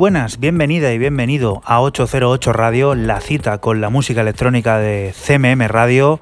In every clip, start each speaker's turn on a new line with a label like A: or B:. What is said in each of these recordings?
A: Buenas, bienvenida y bienvenido a 808 Radio, la cita con la música electrónica de CMM Radio.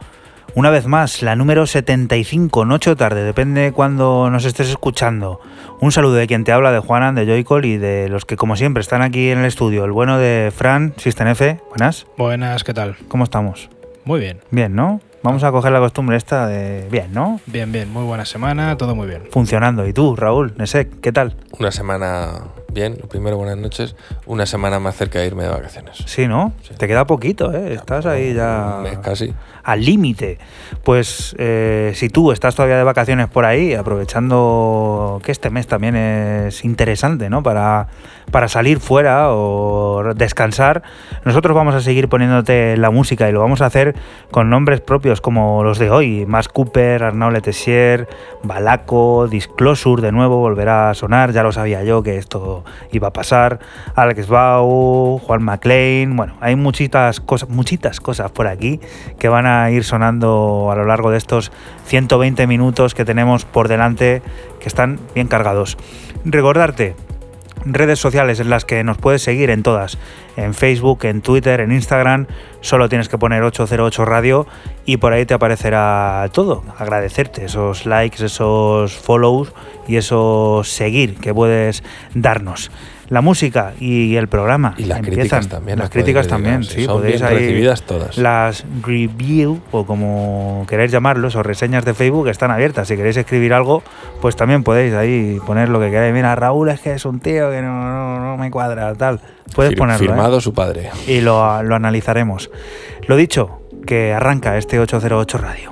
A: Una vez más, la número 75, noche o tarde, depende cuando nos estés escuchando. Un saludo de quien te habla, de Juanan, de Joycol y de los que como siempre están aquí en el estudio. El bueno de Fran, System F. Buenas.
B: Buenas, ¿qué tal?
A: ¿Cómo estamos?
B: Muy bien.
A: Bien, ¿no? Vamos a coger la costumbre esta de bien, ¿no?
B: Bien, bien, muy buena semana, todo muy bien.
A: Funcionando. ¿Y tú, Raúl, Nesek, qué tal?
C: Una semana bien, lo primero, buenas noches. Una semana más cerca de irme de vacaciones.
A: Sí, ¿no? Te queda poquito, ¿eh? Estás ahí ya.
C: Un mes casi.
A: Al límite. Pues eh, si tú estás todavía de vacaciones por ahí, aprovechando que este mes también es interesante, ¿no? Para, para salir fuera o descansar, nosotros vamos a seguir poniéndote la música y lo vamos a hacer con nombres propios como los de hoy. Max Cooper, Arnaud Letessier, Balaco, Disclosure de nuevo volverá a sonar, ya lo sabía yo que esto iba a pasar. Alex Bau, Juan McLean, bueno, hay muchitas cosas, muchitas cosas por aquí que van a ir sonando a lo largo de estos 120 minutos que tenemos por delante que están bien cargados. Recordarte, redes sociales en las que nos puedes seguir en todas, en Facebook, en Twitter, en Instagram, solo tienes que poner 808 Radio y por ahí te aparecerá todo. Agradecerte esos likes, esos follows y esos seguir que puedes darnos. La música y el programa
C: Y las
A: empiezan.
C: críticas también.
A: Las críticas también, sí,
C: Son
A: podéis
C: bien
A: ahí
C: recibidas todas.
A: las review o como queréis llamarlos o reseñas de Facebook están abiertas. Si queréis escribir algo, pues también podéis ahí poner lo que queráis. Mira, Raúl es que es un tío que no, no, no me cuadra, tal. Puedes
C: Fir-
A: ponerlo. ¿eh?
C: Firmado su padre.
A: Y lo, lo analizaremos. Lo dicho, que arranca este 808 Radio.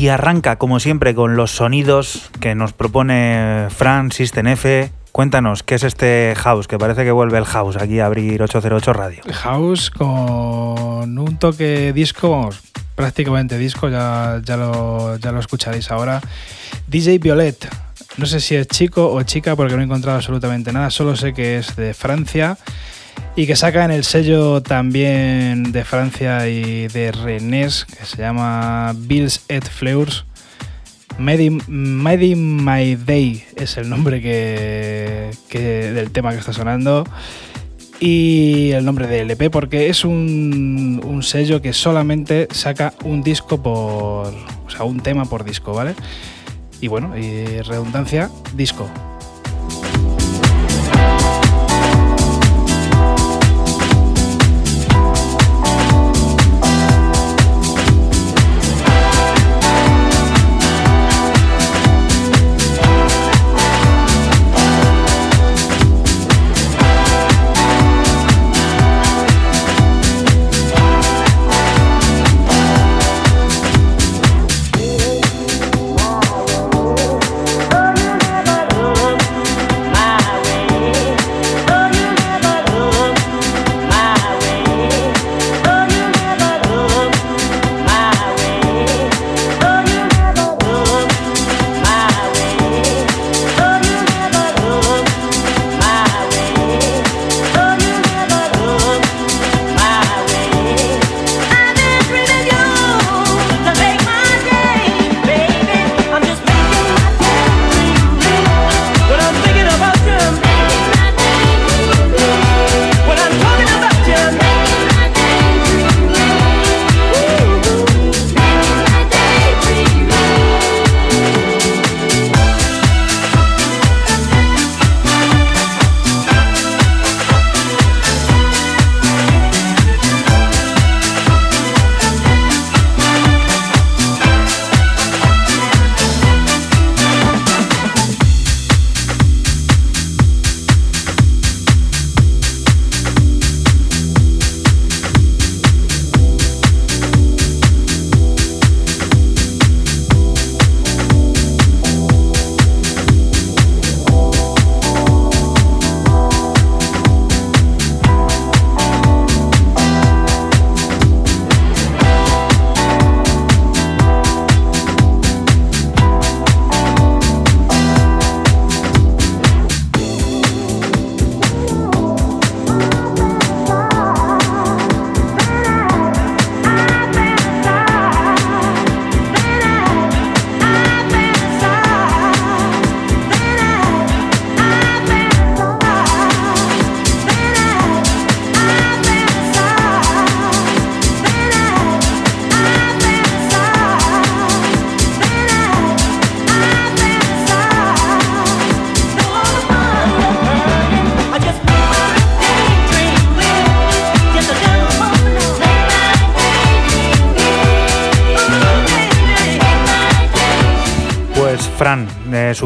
A: Y arranca, como siempre, con los sonidos que nos propone Fran System F. Cuéntanos, ¿qué es este house? Que parece que vuelve el house aquí a abrir 808 Radio.
B: House con un toque disco, prácticamente disco, ya, ya, lo, ya lo escucharéis ahora. DJ Violet, no sé si es chico o chica porque no he encontrado absolutamente nada, solo sé que es de Francia y que saca en el sello también de Francia y de Rennes, que se llama Bills et Fleurs. Made in, My Day es el nombre que, del tema que está sonando. Y el nombre del EP, porque es un, un sello que solamente saca un disco por. O sea, un tema por disco, ¿vale? Y bueno, y redundancia, disco.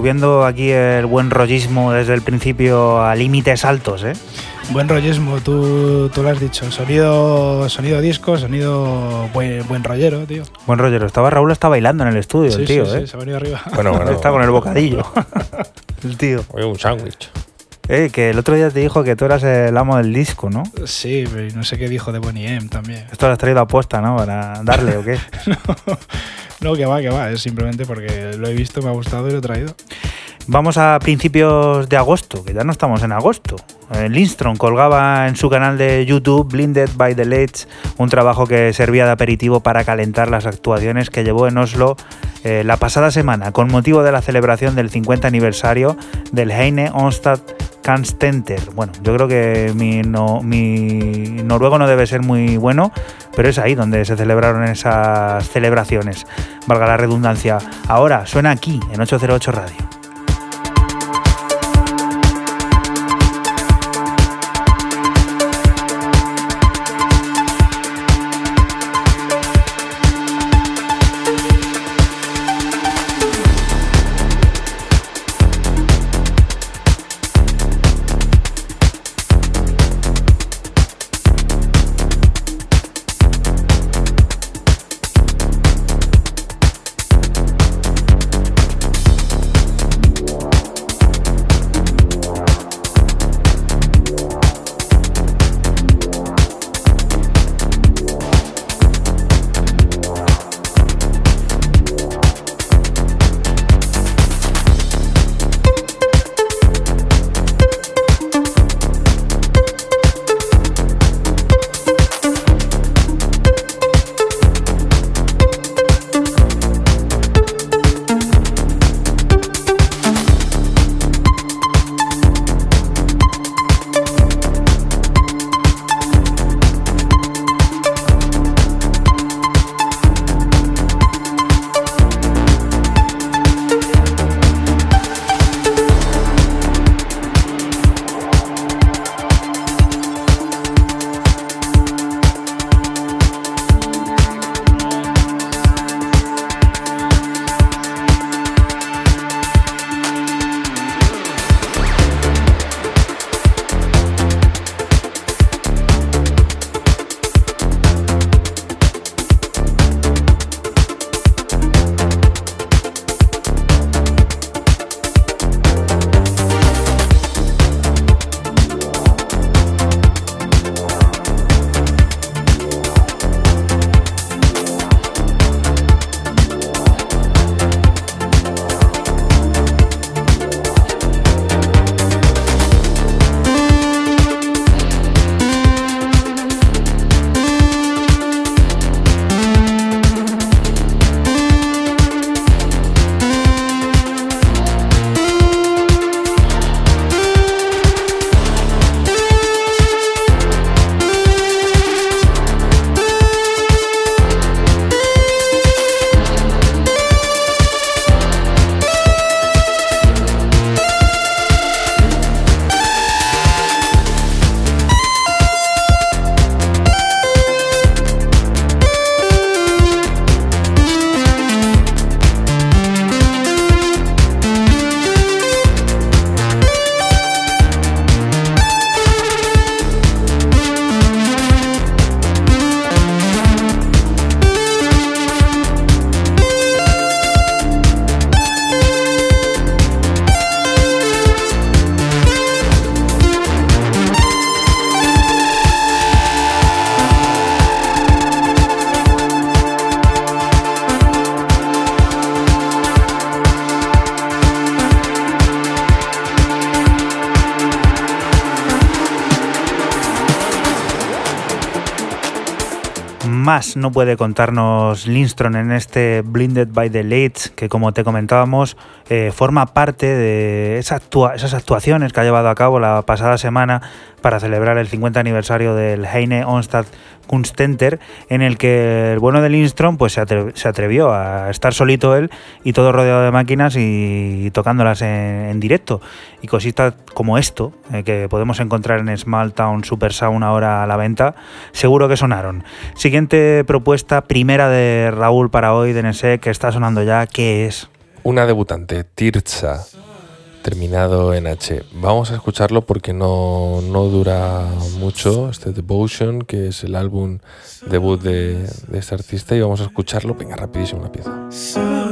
A: Subiendo aquí el buen rollismo desde el principio a límites altos, ¿eh?
B: Buen rollismo, tú, tú lo has dicho. Sonido, sonido disco, sonido buen, buen rollero, tío.
A: Buen rollero. Estaba Raúl está bailando en el estudio,
B: Sí,
A: el tío,
B: sí,
A: ¿eh?
B: sí, se ha venido arriba.
C: Bueno, bueno.
A: Está con el bocadillo. el tío.
C: Oye, un sándwich.
A: Eh, que el otro día te dijo que tú eras el amo del disco, ¿no?
B: Sí, pero no sé qué dijo de Bonnie M también.
A: Esto lo has traído a posta, ¿no? Para darle o qué.
B: No, que va, que va. Es simplemente porque lo he visto, me ha gustado y lo he traído.
A: Vamos a principios de agosto, que ya no estamos en agosto. Eh, Lindstrom colgaba en su canal de YouTube Blinded by the Lights un trabajo que servía de aperitivo para calentar las actuaciones que llevó en Oslo eh, la pasada semana con motivo de la celebración del 50 aniversario del Heine Onstad Kunstcenter. Bueno, yo creo que mi, mi noruego no debe ser muy bueno, pero es ahí donde se celebraron esas celebraciones. Valga la redundancia. Ahora suena aquí en 808 Radio. No puede contarnos Lindstrom en este Blinded by the Lights, que como te comentábamos, eh, forma parte de esas actuaciones que ha llevado a cabo la pasada semana para celebrar el 50 aniversario del Heine Onstad Kunstcenter, en el que el bueno de Lindstrom pues, se, atre- se atrevió a estar solito él y todo rodeado de máquinas y, tocándolas en, en directo. Y cositas como esto, eh, que podemos encontrar en Small Town Super Sound ahora a la venta, seguro que sonaron. Siguiente propuesta, primera de Raúl para hoy de NSE, que está sonando ya, ¿qué es?
C: una debutante, Tirza, terminado en H. Vamos a escucharlo porque no, no dura mucho, este Devotion, que es el álbum debut de, este artista, y vamos a escucharlo, venga, rapidísimo una pieza.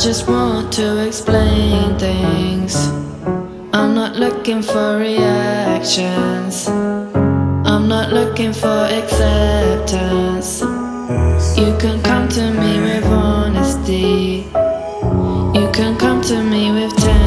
D: Just want to explain things. I'm not looking for reactions. I'm not looking for acceptance. You can come to me with honesty. You can come to me with tenderness.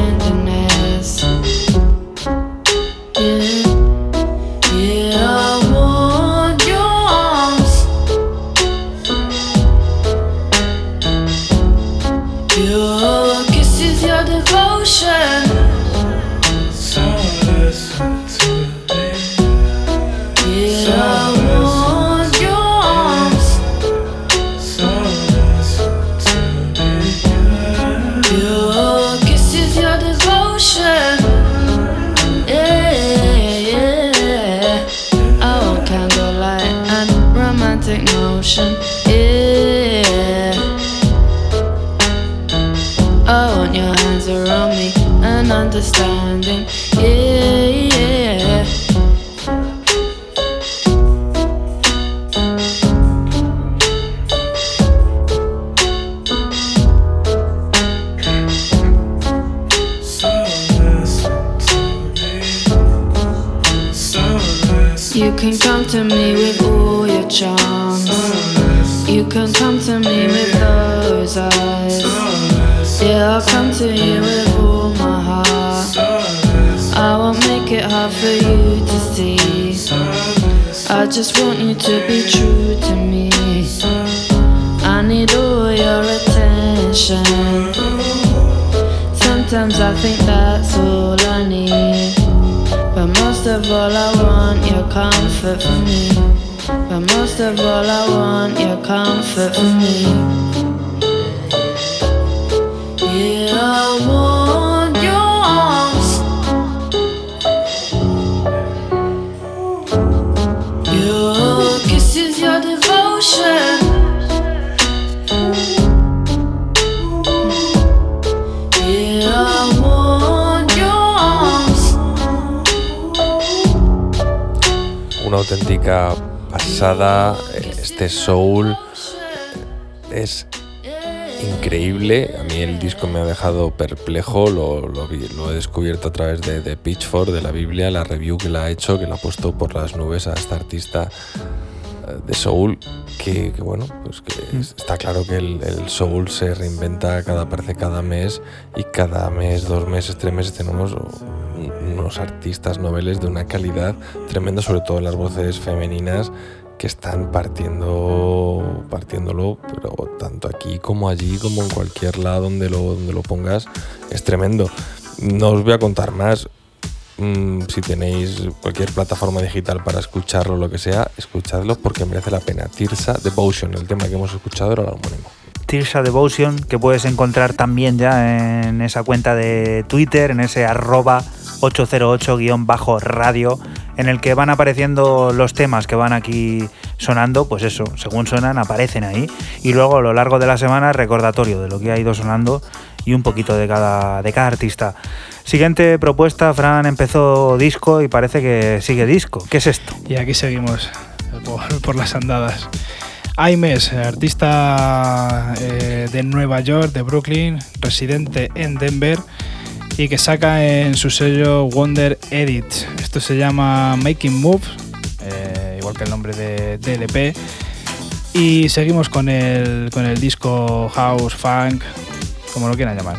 C: Pasada, este soul es increíble. A mí el disco me ha dejado perplejo. Lo, lo vi- lo he descubierto a través de, de Pitchfork, de la Biblia, la review que la ha hecho, que la ha puesto por las nubes a esta artista eh, de soul. Que, que bueno, pues que es- está claro que el, el soul se reinventa cada, parece cada mes y cada mes, dos meses, tres meses tenemos unos artistas noveles de una calidad tremenda, sobre todo las voces femeninas que están partiendo partiéndolo, pero tanto aquí como allí, como en cualquier lado donde lo, donde lo pongas, es tremendo. No os voy a contar más. Mm, si tenéis cualquier plataforma digital para escucharlo lo que sea, escuchadlo porque merece la pena. Tirsa Devotion, el tema que hemos escuchado era el homónimo.
A: Tirsa Devotion, que puedes encontrar también ya en esa cuenta de Twitter, en ese arroba 808-radio, en el que van apareciendo los temas que van aquí sonando, pues eso, según suenan, aparecen ahí. Y luego a lo largo de la semana, recordatorio de lo que ha ido sonando y un poquito de cada, de cada artista. Siguiente propuesta, Fran empezó disco y parece que sigue disco. ¿Qué es esto?
B: Y aquí seguimos por, por las andadas. Aimes, artista eh, de Nueva York, de Brooklyn, residente en Denver. y que saca en su sello Wonder Edit. Esto se llama Making Moves, eh, igual que el nombre de, del EP. Y seguimos con el, con el disco House, Funk, como lo quieran llamar.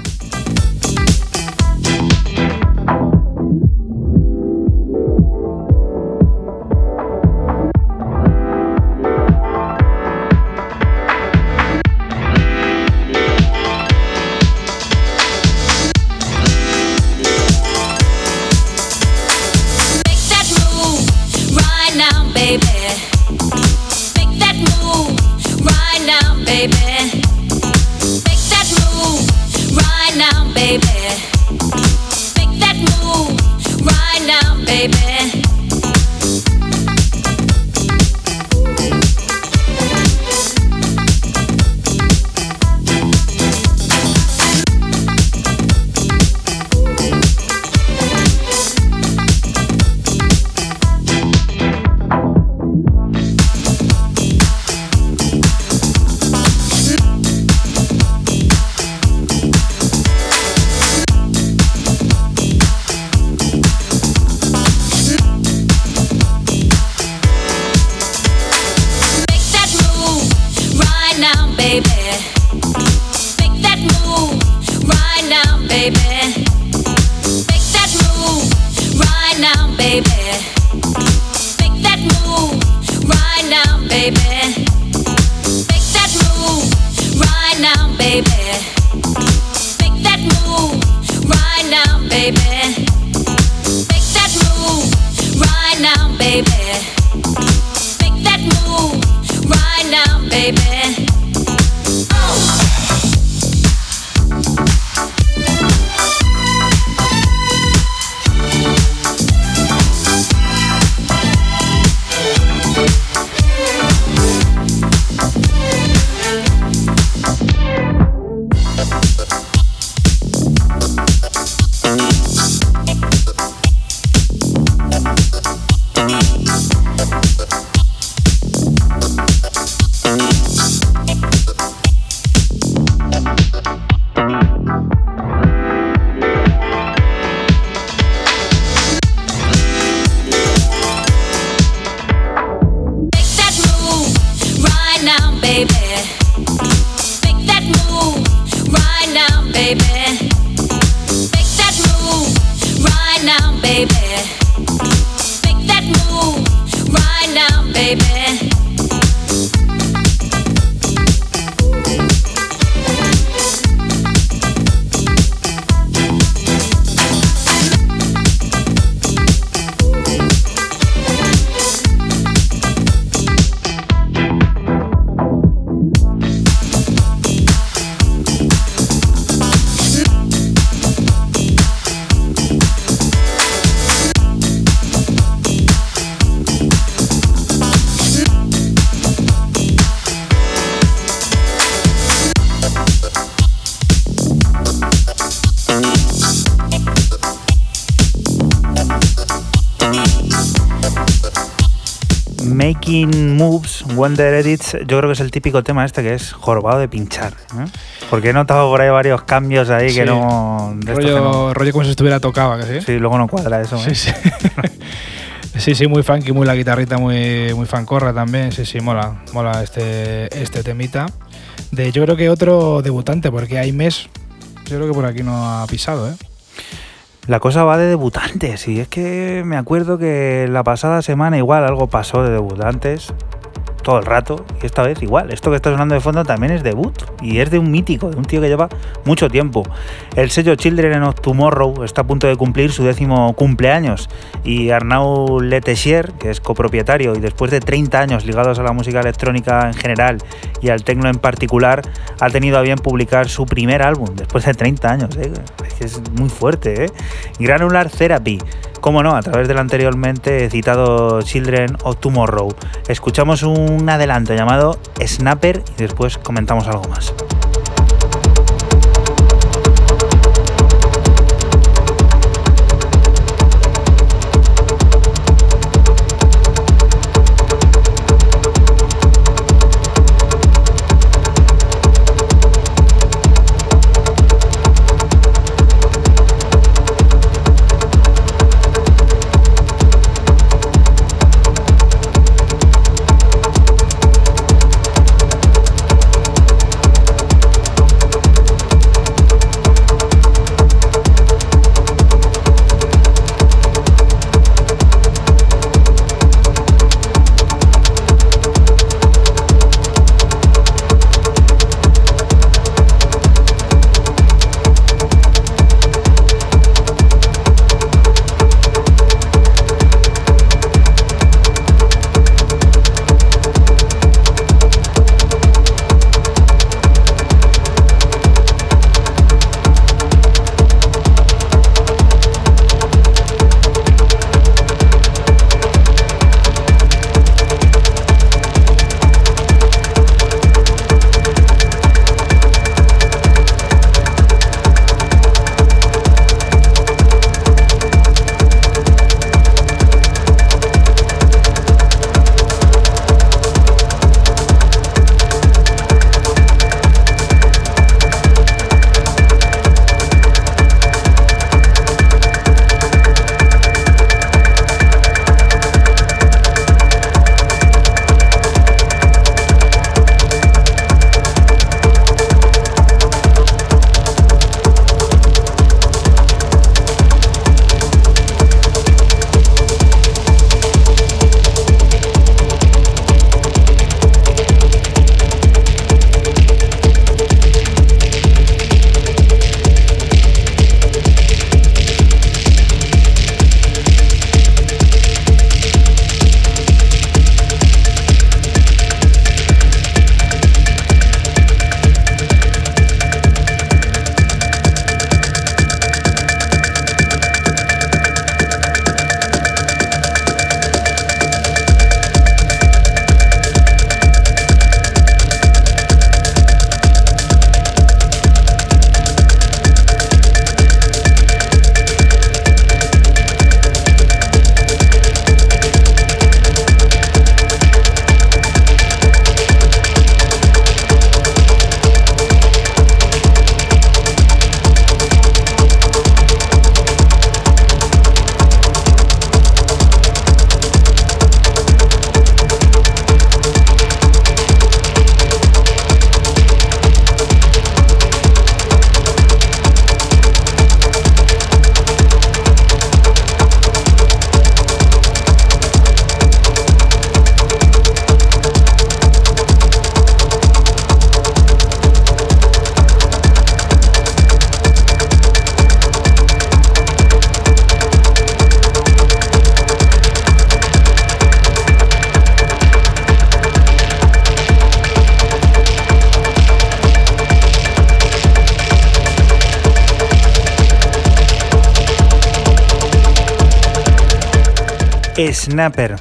A: Wonder Edits, yo creo que es el típico tema este que es jorobado de pinchar. ¿eh? Porque he notado por ahí varios cambios ahí
B: Sí.
A: que no. de estos que
B: Rollo,
A: no-
B: rollo como si estuviera tocado, que sí.
A: Sí, luego no cuadra eso. ¿eh?
B: Sí, sí. Sí, sí, muy funky, muy la guitarrita, muy, muy fancorra también. Sí, sí, mola, mola este, este temita. De, yo creo que otro debutante, porque hay mes, yo creo que por aquí no ha pisado, ¿eh?
A: La cosa va de debutantes y es que me acuerdo que la pasada semana igual algo pasó de debutantes todo el rato y esta vez igual. Esto que está sonando de fondo también es debut y es de un mítico, de un tío que lleva mucho tiempo. El sello Children of Tomorrow está a punto de cumplir su décimo cumpleaños y Arnaud Letessier, que es copropietario y después de 30 años ligados a la música electrónica en general y al techno en particular, ha tenido a bien publicar su primer álbum después de 30 años. ¿eh? Es muy fuerte. ¿eh? Granular Therapy, como no, a través del anteriormente citado Children of Tomorrow. Escuchamos un adelanto llamado Snapper y después comentamos algo más.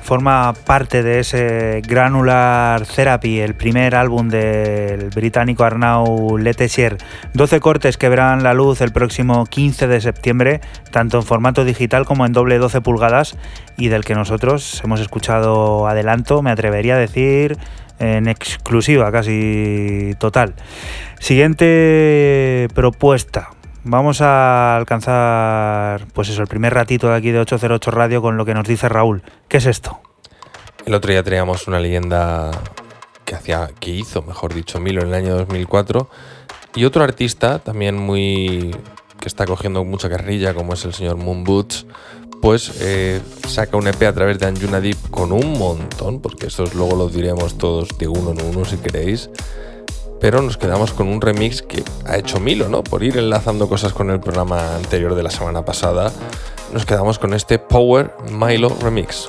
A: Forma parte de ese Granular Therapy, el primer álbum del británico Arnau Letessier. 12 cortes que verán la luz el próximo 15 de septiembre, tanto en formato digital como en doble 12 pulgadas, y del que nosotros hemos escuchado adelanto, me atrevería a decir en exclusiva, casi total. Siguiente propuesta. Vamos a alcanzar, pues eso, el primer ratito de aquí de 808 Radio con lo que nos dice Raúl. ¿Qué es esto?
C: El otro día teníamos una leyenda que hacía, que hizo, mejor dicho, Milo en el año 2004 y otro artista también muy que está cogiendo mucha carrilla, como es el señor Moon Boots, pues eh, saca un EP a través de Anjuna Deep con un montón, porque estos luego los diremos todos de uno en uno si queréis. Pero nos quedamos con un remix que ha hecho Milo, ¿no? Por ir enlazando cosas con el programa anterior de la semana pasada. Nos quedamos con este Power Milo Remix.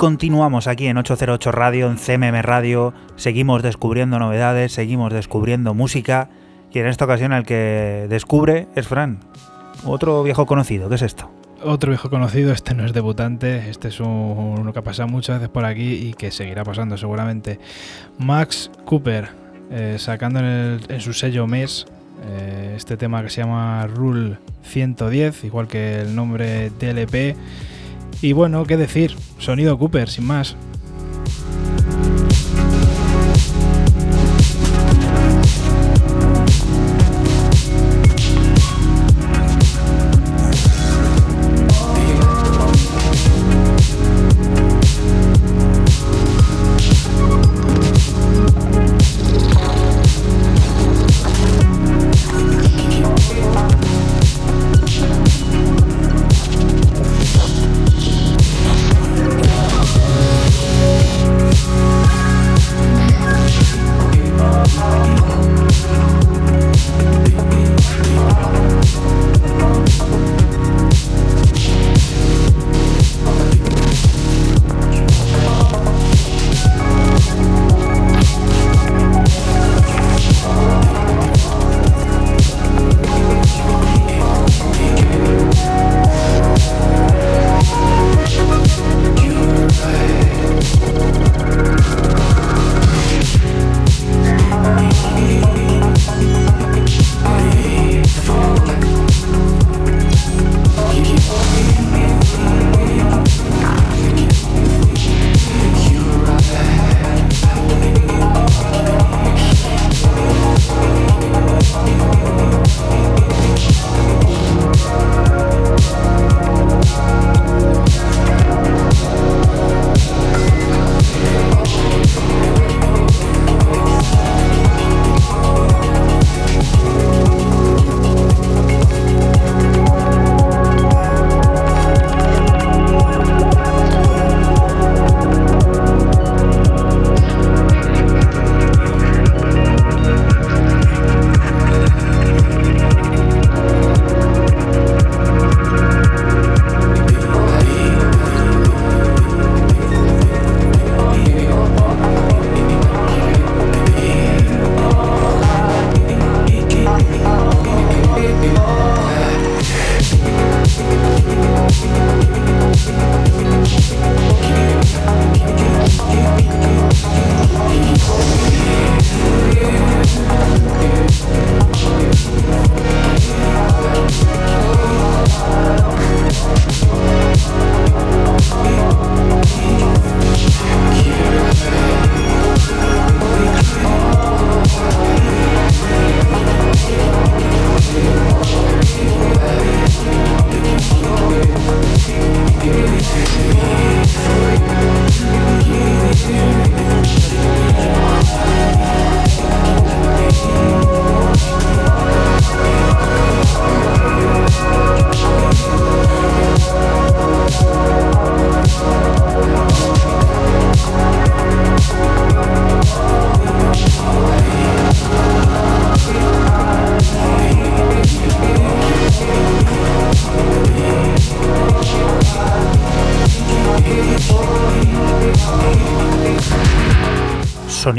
A: Continuamos aquí en 808 Radio, en CMM Radio. Seguimos descubriendo novedades, seguimos descubriendo música. Y en esta ocasión el que descubre es Fran. Otro viejo conocido, ¿qué es esto?
B: Otro viejo conocido, este no es debutante, este es un- uno que ha pasado muchas veces por aquí y que seguirá pasando seguramente. Max Cooper, eh, sacando en, su sello MES eh, este tema que se llama Rule 110, igual que el nombre DLP. Y bueno, qué decir, sonido Cooper, sin más.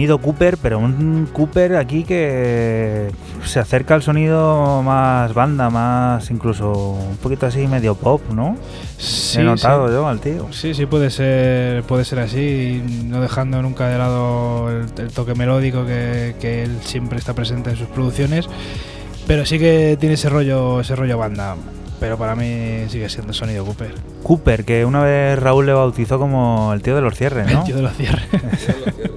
A: Sonido Cooper, pero un Cooper aquí que se acerca al sonido más banda, más incluso un poquito así medio pop, ¿no?
B: Sí,
A: He notado
B: sí.
A: yo al tío.
B: Sí, sí, puede ser, puede ser así, no dejando nunca de lado el, el toque melódico que, que él siempre está presente en sus producciones, pero sí que tiene ese rollo, ese rollo banda. Pero para mí sigue siendo sonido Cooper.
A: Cooper, que una vez Raúl le bautizó como el tío de los cierres, ¿no?
B: El tío de los cierres.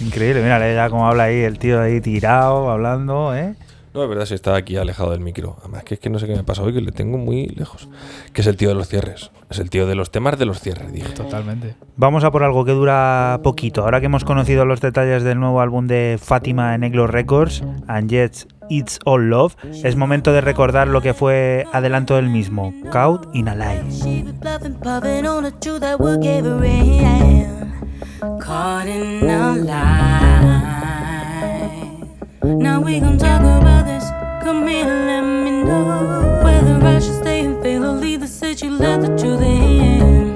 A: Increíble, mira ya cómo habla ahí el tío ahí tirado, hablando, ¿eh?
C: No, es verdad, si estaba aquí alejado del micro. Además, que es que no sé qué me pasa hoy, que le tengo muy lejos. Que es el tío de los cierres. Es el tío de los temas de los cierres, dije.
B: Totalmente.
A: Vamos a por algo que dura poquito. Ahora que hemos conocido los detalles del nuevo álbum de Fátima en Eglo Records, And Yet It's All Love, es momento de recordar lo que fue adelanto del mismo, Caught in a Lie.
E: Caught in a lie. Now we gon' talk about this. Come here, let me know whether I should stay and fail or leave the city. Let the truth in.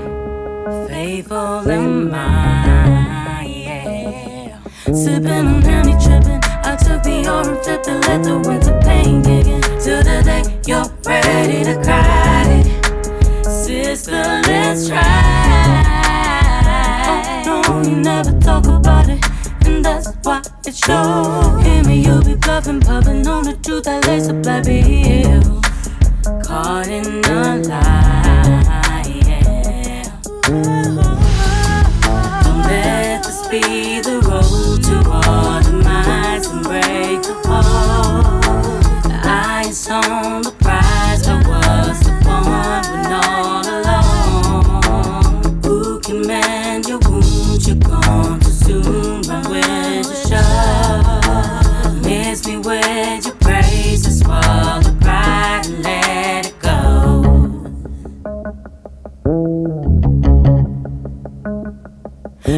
E: Faithful in mine, yeah. Sipping on honey, tripping. I took the orange, flipped and let the winter pain kick in. Till the day you're ready to cry. Sister, let's try. You never talk about it, and that's why it shows. Hear me, you be bluffing, puffing on the truth that lays a black bill. Caught in a lie. Don't let to and break the on the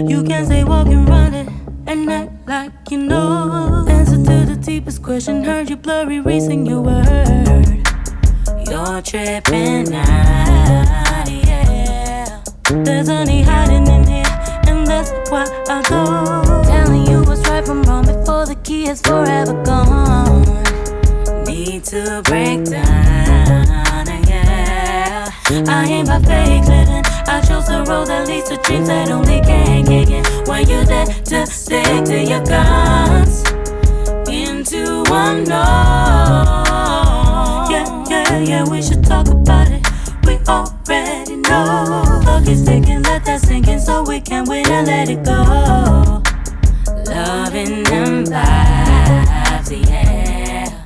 E: You can say walking, running, and act like you know. Answer to the deepest question. Heard you blurry, reason your word. You're tripping out, yeah. There's honey hiding in here, and that's why I go. Telling you what's right from wrong before the key is forever gone. Need to break down, yeah. I ain't by fake. I chose the road that leads to dreams that only can kick in. When you're there to stick to your guns into one know. Yeah, yeah, yeah, we should talk about it. We already know. Look, it's ticking, let that sink in so we can win and let it go. Loving them vibes, yeah.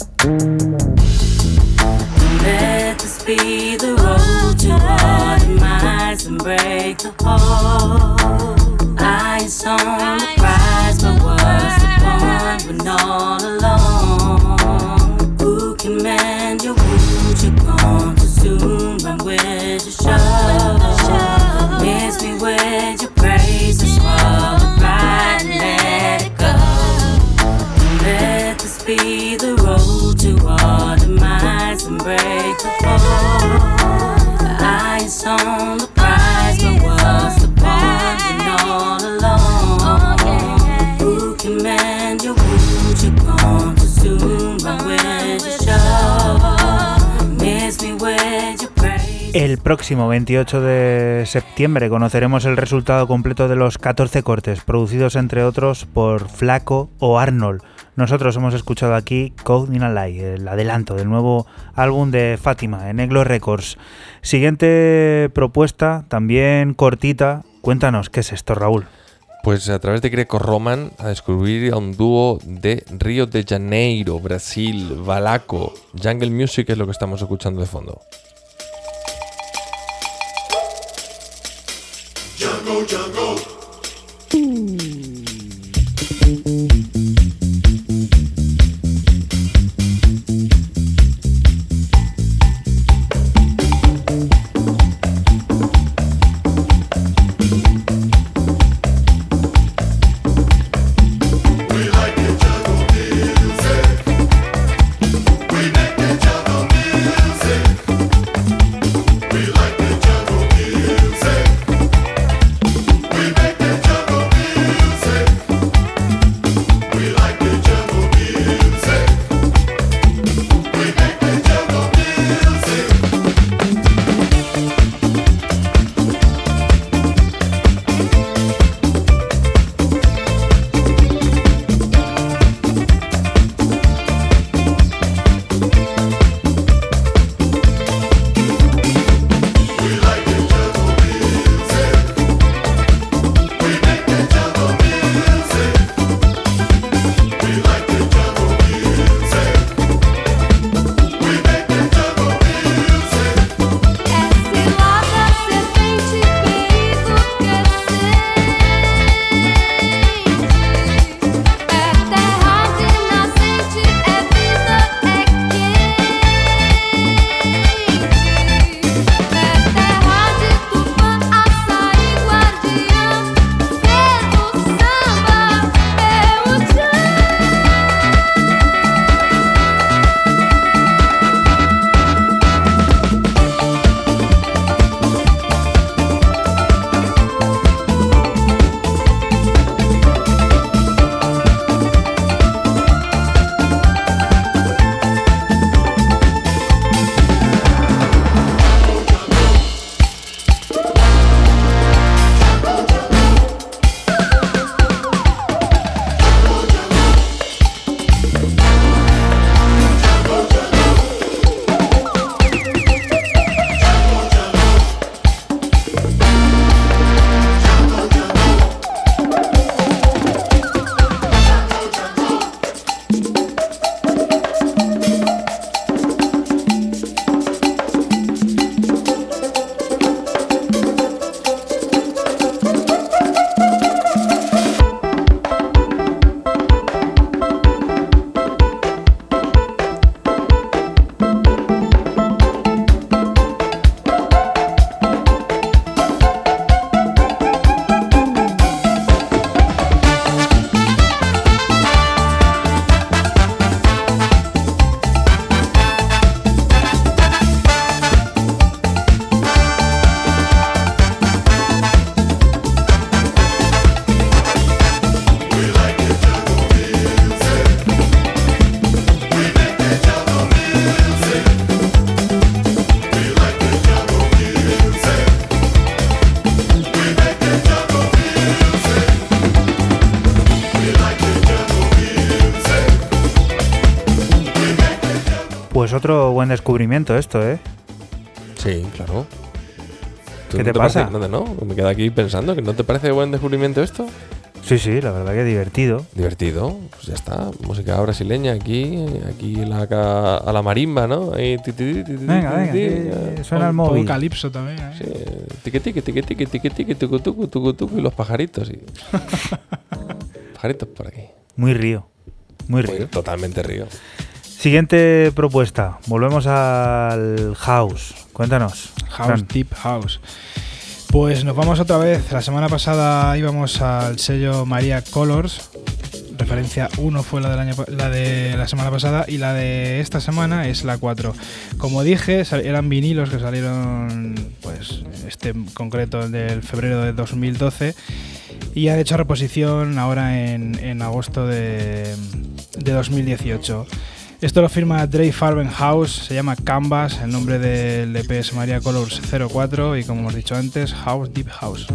E: Let this be the road to our demise and break the hold. Eyes on the prize, but what's the point
A: próximo 28 de septiembre conoceremos el resultado completo de los 14 cortes, producidos entre otros por Flaco o Arnold. Nosotros hemos escuchado aquí Code in a el adelanto del nuevo álbum de Fátima en Eglo Records. Siguiente propuesta, también cortita. Cuéntanos, ¿qué es esto, Raúl?
C: Pues a través de Greco Roman a descubrir a un dúo de Río de Janeiro, Brasil, Balaco. Jungle Music es lo que estamos escuchando de fondo.
F: We make the jungle
A: esto, ¿eh?
C: Sí, claro. ¿Tú
A: ¿Qué
C: no
A: te
C: parece-
A: pasa?
C: no, no, me quedo aquí pensando que no te parece buen descubrimiento esto.
A: Sí, sí, la verdad que divertido.
C: Divertido, pues ya está. Música brasileña aquí, aquí la, a la marimba, ¿no? Ahí, ti, ti, ti, ti, ti,
A: Venga,
C: ti,
A: venga,
C: eh,
A: suena el
B: Un
A: móvil.
B: calipso también. ¿eh?
C: sí, tiqui, tiqui, tiqui, tiqui, tiqui, tiqui, tucu, tucu, tucu, tucu, y los pajaritos. Y... pajaritos por aquí.
A: Muy río. Muy
C: Muy-
A: río.
C: totalmente río.
A: Siguiente propuesta. Volvemos al house. Cuéntanos.
B: House,
A: Fran.
B: Deep House. Pues nos vamos otra vez. La semana pasada íbamos al sello María Colors. Referencia 1 fue la, del año, la de la semana pasada y la de esta semana es la 4. Como dije, eran vinilos que salieron, pues este en concreto el del febrero de 2012 y han hecho reposición ahora en, en agosto de, de 2018. Esto lo firma Dre Farbenhouse, se llama Canvas, el nombre del EP es Maria Colors 04 y como hemos dicho antes, House Deep House.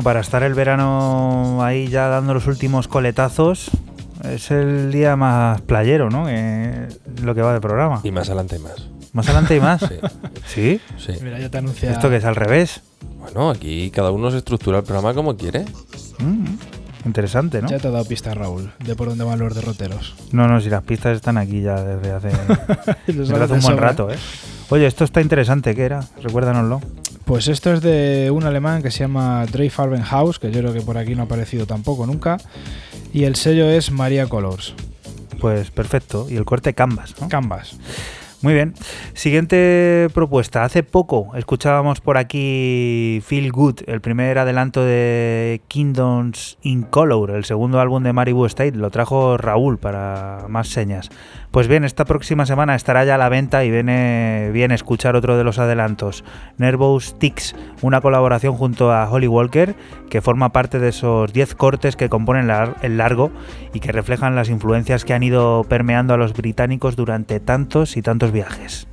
G: Bueno, para estar el verano ahí ya dando los últimos coletazos, es el día más playero, ¿no? Lo que va de programa.
C: Y más adelante hay más.
G: Más adelante y más.
C: Sí.
G: ¿Sí?
C: Sí.
B: Mira, ya te anuncia.
G: ¿Esto que es al revés?
C: Bueno, aquí cada uno se estructura el programa como quiere.
G: Mm, interesante, ¿no?
B: Ya te ha dado pista, Raúl, de por dónde van los derroteros.
G: No, no, si las pistas están aquí ya desde hace, desde hace
B: de
G: un buen
B: sobra.
G: rato, ¿eh? Oye, esto está interesante, ¿qué era? Recuérdanoslo.
B: Pues esto es de un alemán que se llama Drey Farbenhaus, que yo creo que por aquí no ha aparecido tampoco nunca. Y el sello es Maria Colors.
G: Pues perfecto. Y el corte Canvas, ¿no?
B: Canvas.
G: Muy bien. Siguiente propuesta. Hace poco escuchábamos por aquí Feel Good, el primer adelanto de Kingdoms in Color, el segundo álbum de Maribu State. Lo trajo Raúl para más señas. Pues bien, esta próxima semana estará ya a la venta y viene bien escuchar otro de los adelantos. Nervous Ticks, una colaboración junto a Holly Walker, que forma parte de esos 10 cortes que componen el largo y que reflejan las influencias que han ido permeando a los británicos durante tantos y tantos viajes.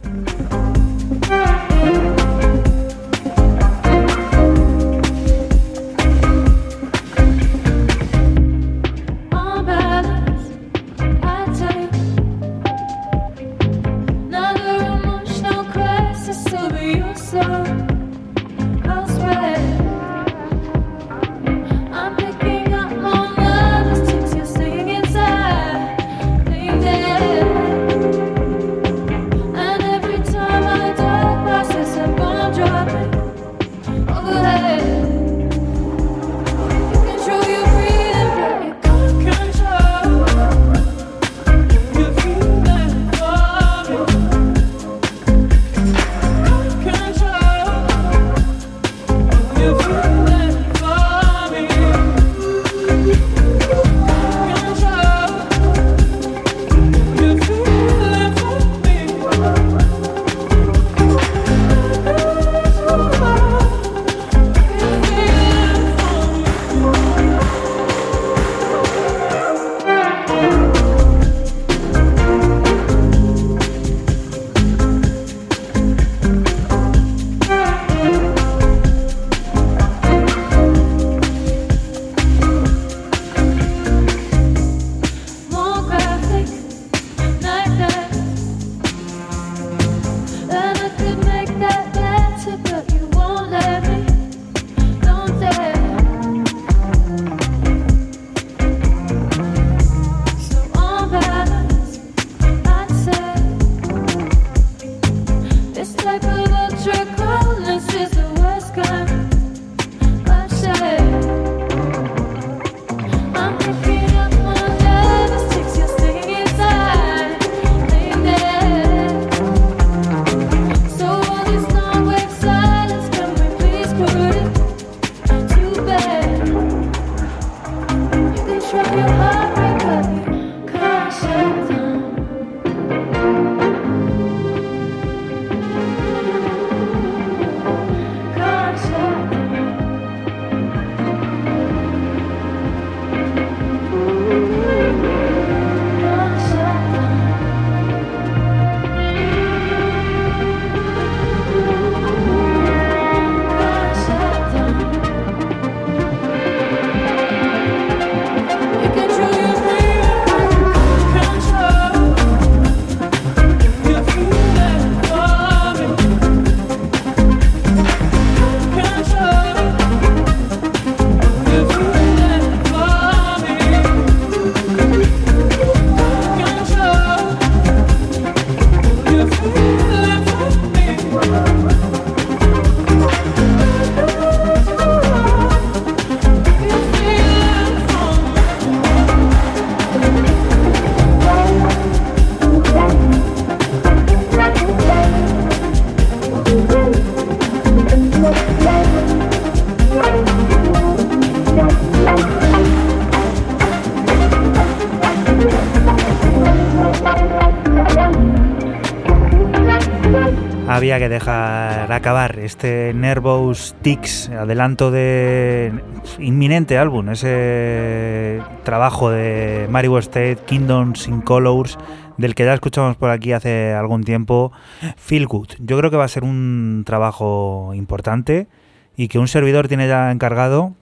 G: Había que dejar acabar este Nervous Ticks, adelanto de inminente álbum, ese trabajo de Mario State, Kingdoms in Colors, del que ya escuchamos por aquí hace algún tiempo, Feel Good. Yo creo que va a ser un trabajo importante
A: y que un servidor tiene ya encargado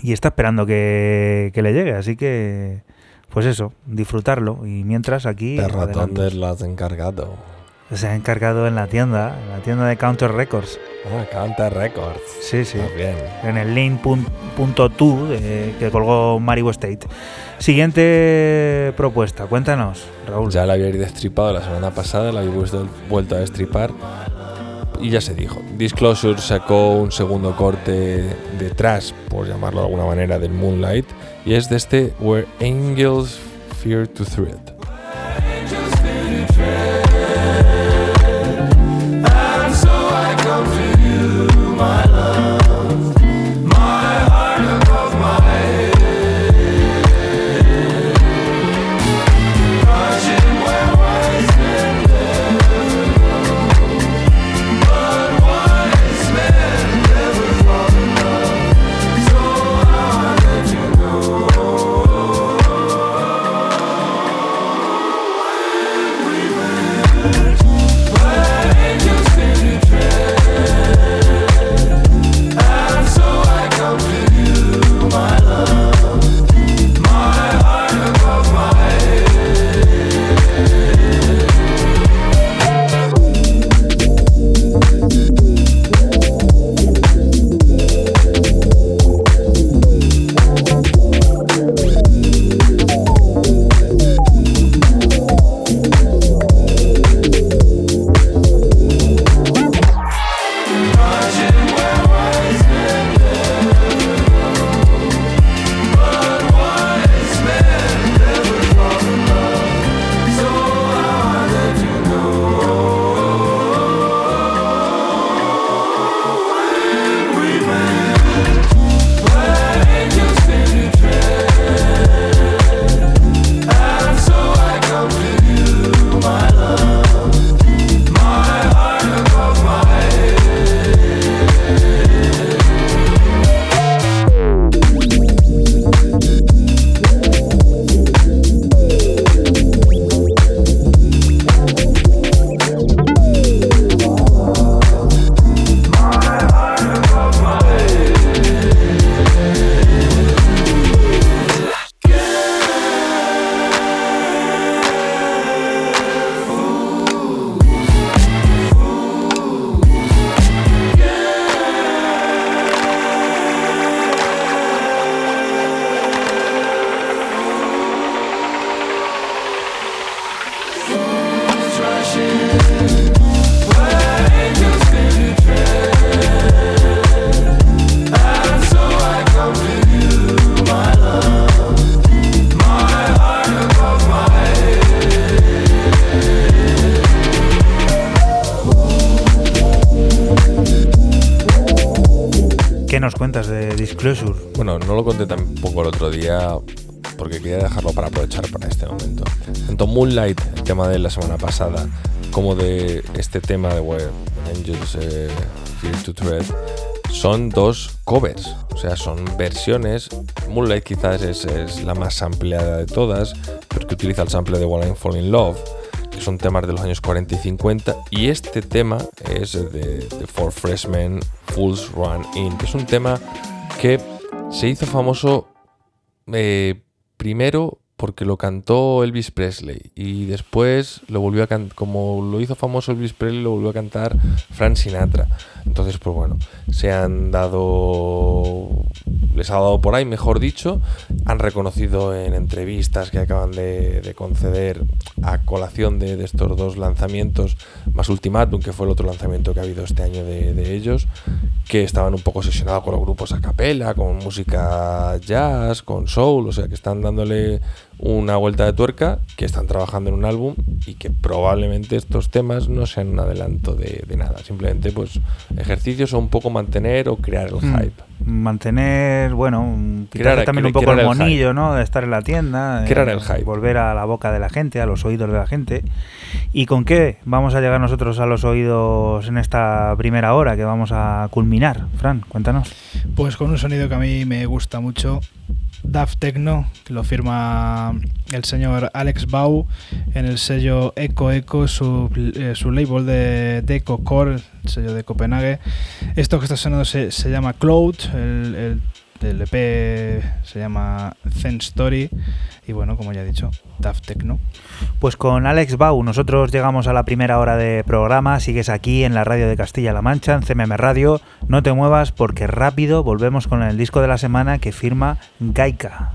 A: y está esperando que, que le llegue. Así que, pues eso, disfrutarlo. Y mientras aquí...
C: Perra. ¿dónde lo has encargado?
A: Se ha encargado en la tienda, en la tienda de Counter Records.
C: Ah, Counter Records.
A: Sí, sí.
C: Bien.
A: En el link.to eh, que colgó Mario State. Siguiente propuesta, cuéntanos, Raúl.
C: Ya la habíais destripado la semana pasada, la habéis vuelto- a destripar. Y ya se dijo. Disclosure sacó un segundo corte detrás, por llamarlo de alguna manera, del Moonlight. Y es de este Where Angels Fear to Thread. Tema de Where Angels eh, Fear to Tread, son dos covers, o sea, son versiones. Moonlight quizás es, es la más ampliada de todas, pero que utiliza el sample de While I'm Fall in Love, que son temas de los años 40 y 50, y este tema es de, de Four Freshmen Fools Run In, que es un tema que se hizo famoso eh, primero porque lo cantó Elvis Presley y después lo volvió a cantar, como lo hizo famoso Elvis Presley, lo volvió a cantar Frank Sinatra. Entonces, pues bueno, se han dado, les ha dado por ahí, mejor dicho, han reconocido en entrevistas que acaban de, de conceder a colación de, de estos dos lanzamientos, más Ultimatum, que fue el otro lanzamiento que ha habido este año de, de ellos, que estaban un poco obsesionados con los grupos a capela, con música jazz, con soul, o sea que están dándole una vuelta de tuerca, que están trabajando en un álbum y que probablemente estos temas no sean un adelanto de, de nada, simplemente pues ejercicios o un poco mantener o crear el
A: Mm.
C: hype.
A: Mantener, bueno,
C: Crear-
A: también un poco
C: crear
A: el monillo, ¿no? De estar en la tienda.
C: Crear
A: eh,
C: el hype.
A: Volver a la boca de la gente, a los oídos de la gente. ¿Y con qué vamos a llegar nosotros a los oídos en esta primera hora que vamos a culminar? Fran, cuéntanos.
B: Pues con un sonido que a mí me gusta mucho Daft Techno, que lo firma el señor Alex Bau en el sello Eco Eco, su, eh, su label de, de Eco Core, el sello de Copenhague. Esto que está sonando se, se llama Cloud, el, el EP se llama Zen Story y bueno, como ya he dicho, Daft Techno.
A: Pues con Alex Bau nosotros llegamos a la primera hora de programa, sigues aquí en la radio de Castilla-La Mancha, en CMM Radio, no te muevas porque rápido volvemos con el disco de la semana que firma Gaika.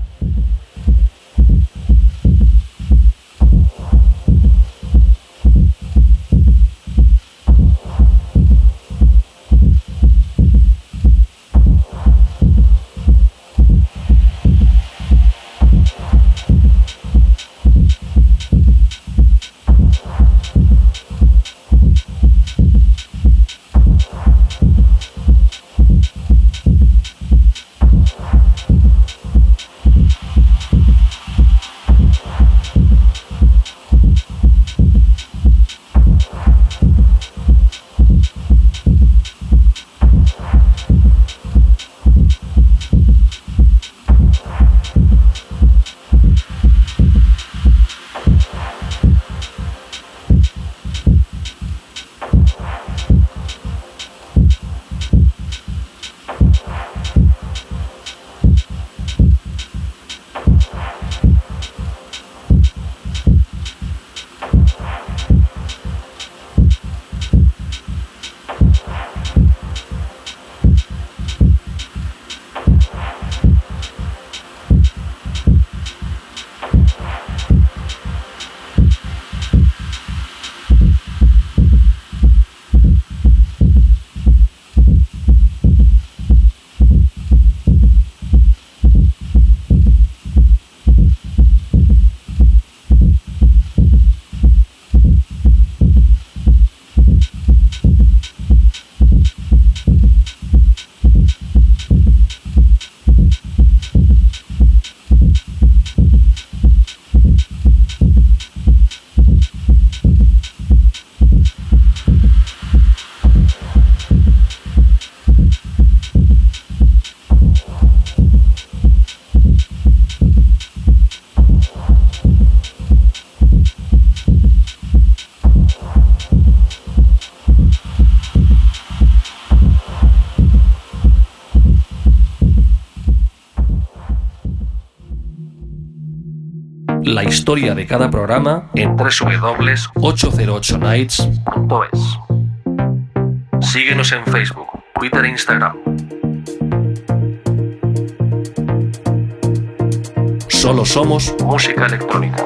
H: Historia de cada programa en www.808nights.es. Síguenos en Facebook, Twitter e Instagram. Solo somos música electrónica.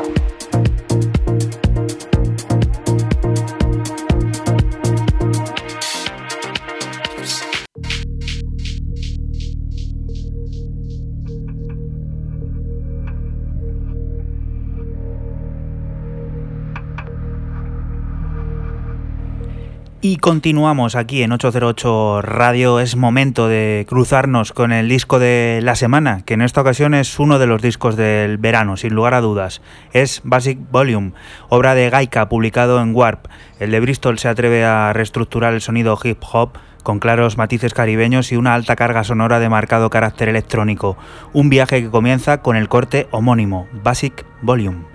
A: Y continuamos aquí en 808 Radio. Es momento de cruzarnos con el disco de la semana, que en esta ocasión es uno de los discos del verano, sin lugar a dudas. Es Basic Volume, obra de Gaika, publicado en Warp. El de Bristol se atreve a reestructurar el sonido hip hop con claros matices caribeños y una alta carga sonora de marcado carácter electrónico. Un viaje que comienza con el corte homónimo, Basic Volume.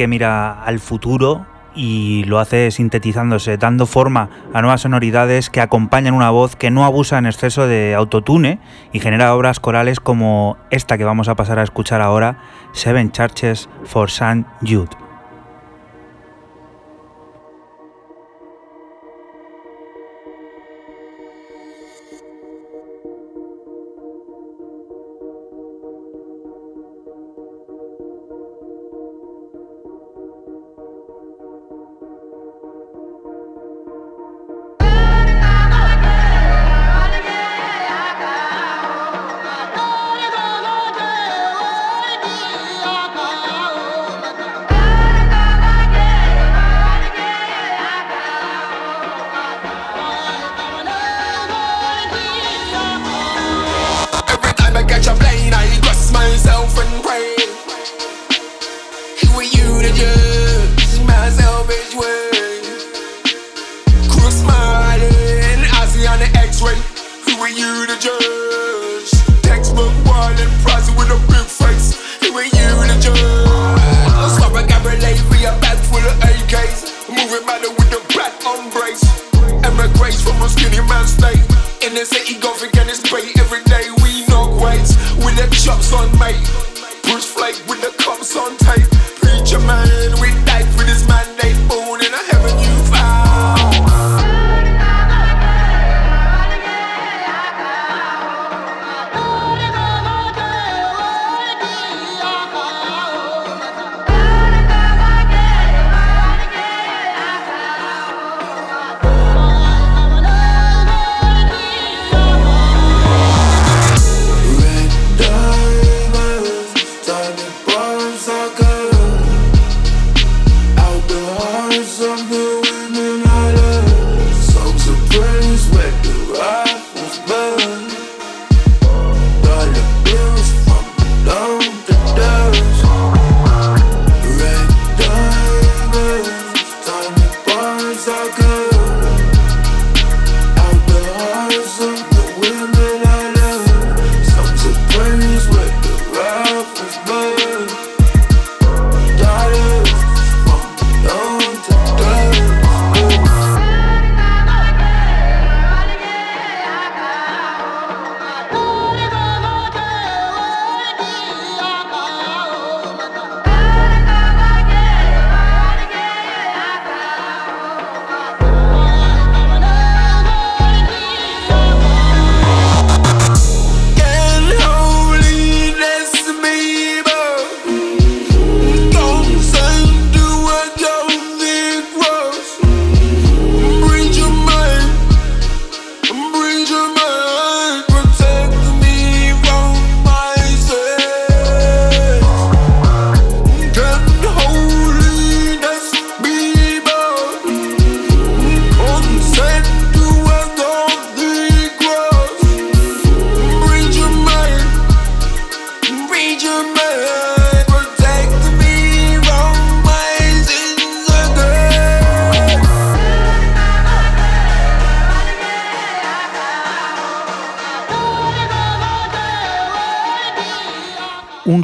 I: que mira al futuro y lo hace sintetizándose, dando forma a nuevas sonoridades que acompañan una voz que no abusa en exceso de autotune y genera obras corales como esta que vamos a pasar a escuchar ahora, Seven Churches for St. Jude.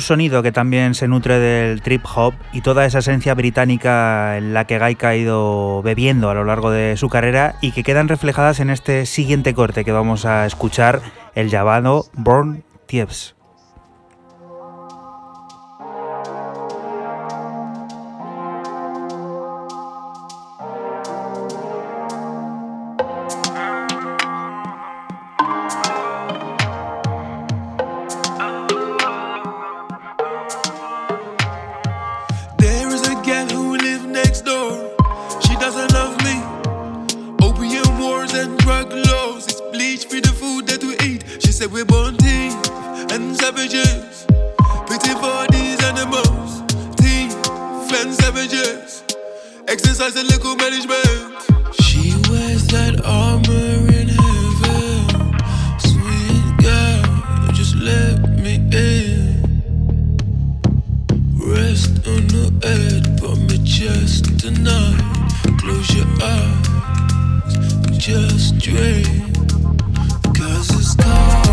I: sonido que también se nutre del trip hop y toda esa esencia británica en la que Gaika ha ido bebiendo a lo largo de su carrera y que quedan reflejadas en este siguiente corte que vamos a escuchar, el llamado Born Thieves. Savages. Exercise a little management. She wears that armor in heaven. Sweet girl, just let me in. Rest on the head of my chest tonight. Close your eyes, just dream. Cause it's cold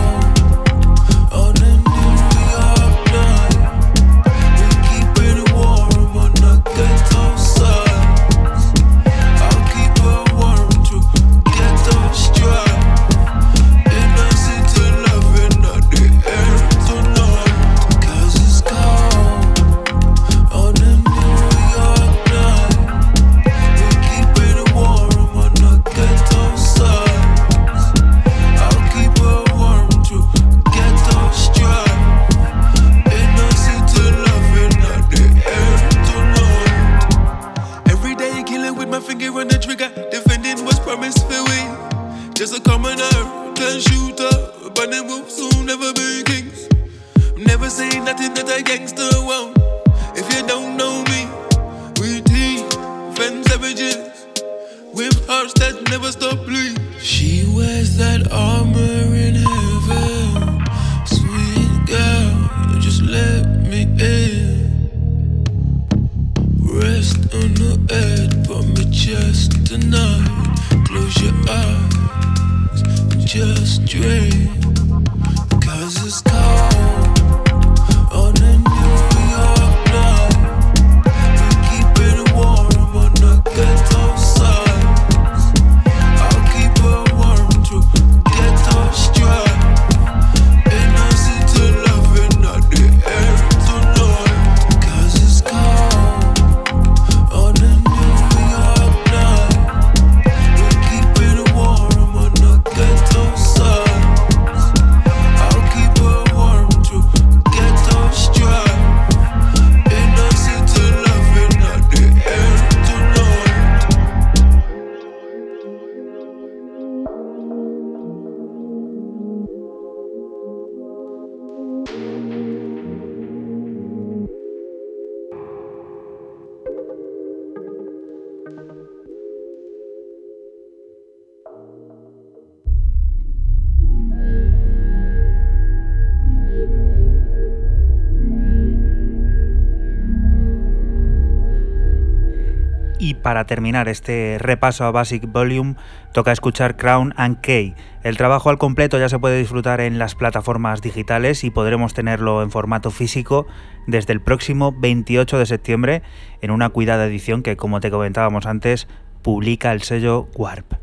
A: para terminar este repaso a Basic Volume, toca escuchar Crown and Key. El trabajo al completo ya se puede disfrutar en las plataformas digitales y podremos tenerlo en formato físico desde el próximo 28 de septiembre en una cuidada edición que, como te comentábamos antes, publica el sello Warp.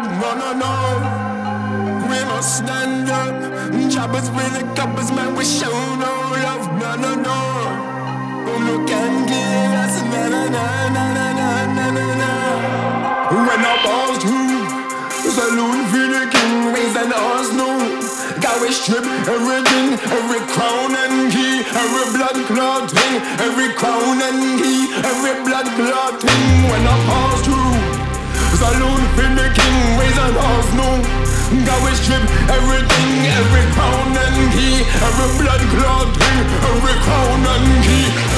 I: On. No, no, no. We must stand up. Choppers with the coppers, man, we show no love. No, no, no. Oh, look and kill us. Na, na, na, na, na, na, na, na. When I pass through Saloon for the king, raise an horse no Got we strip everything, every crown and key Every blood clot thing, every crown and key Every blood clot thing when I pass through Saloon for the king, raise an horse no Got we strip everything, every crown and key Every blood clot every crown and key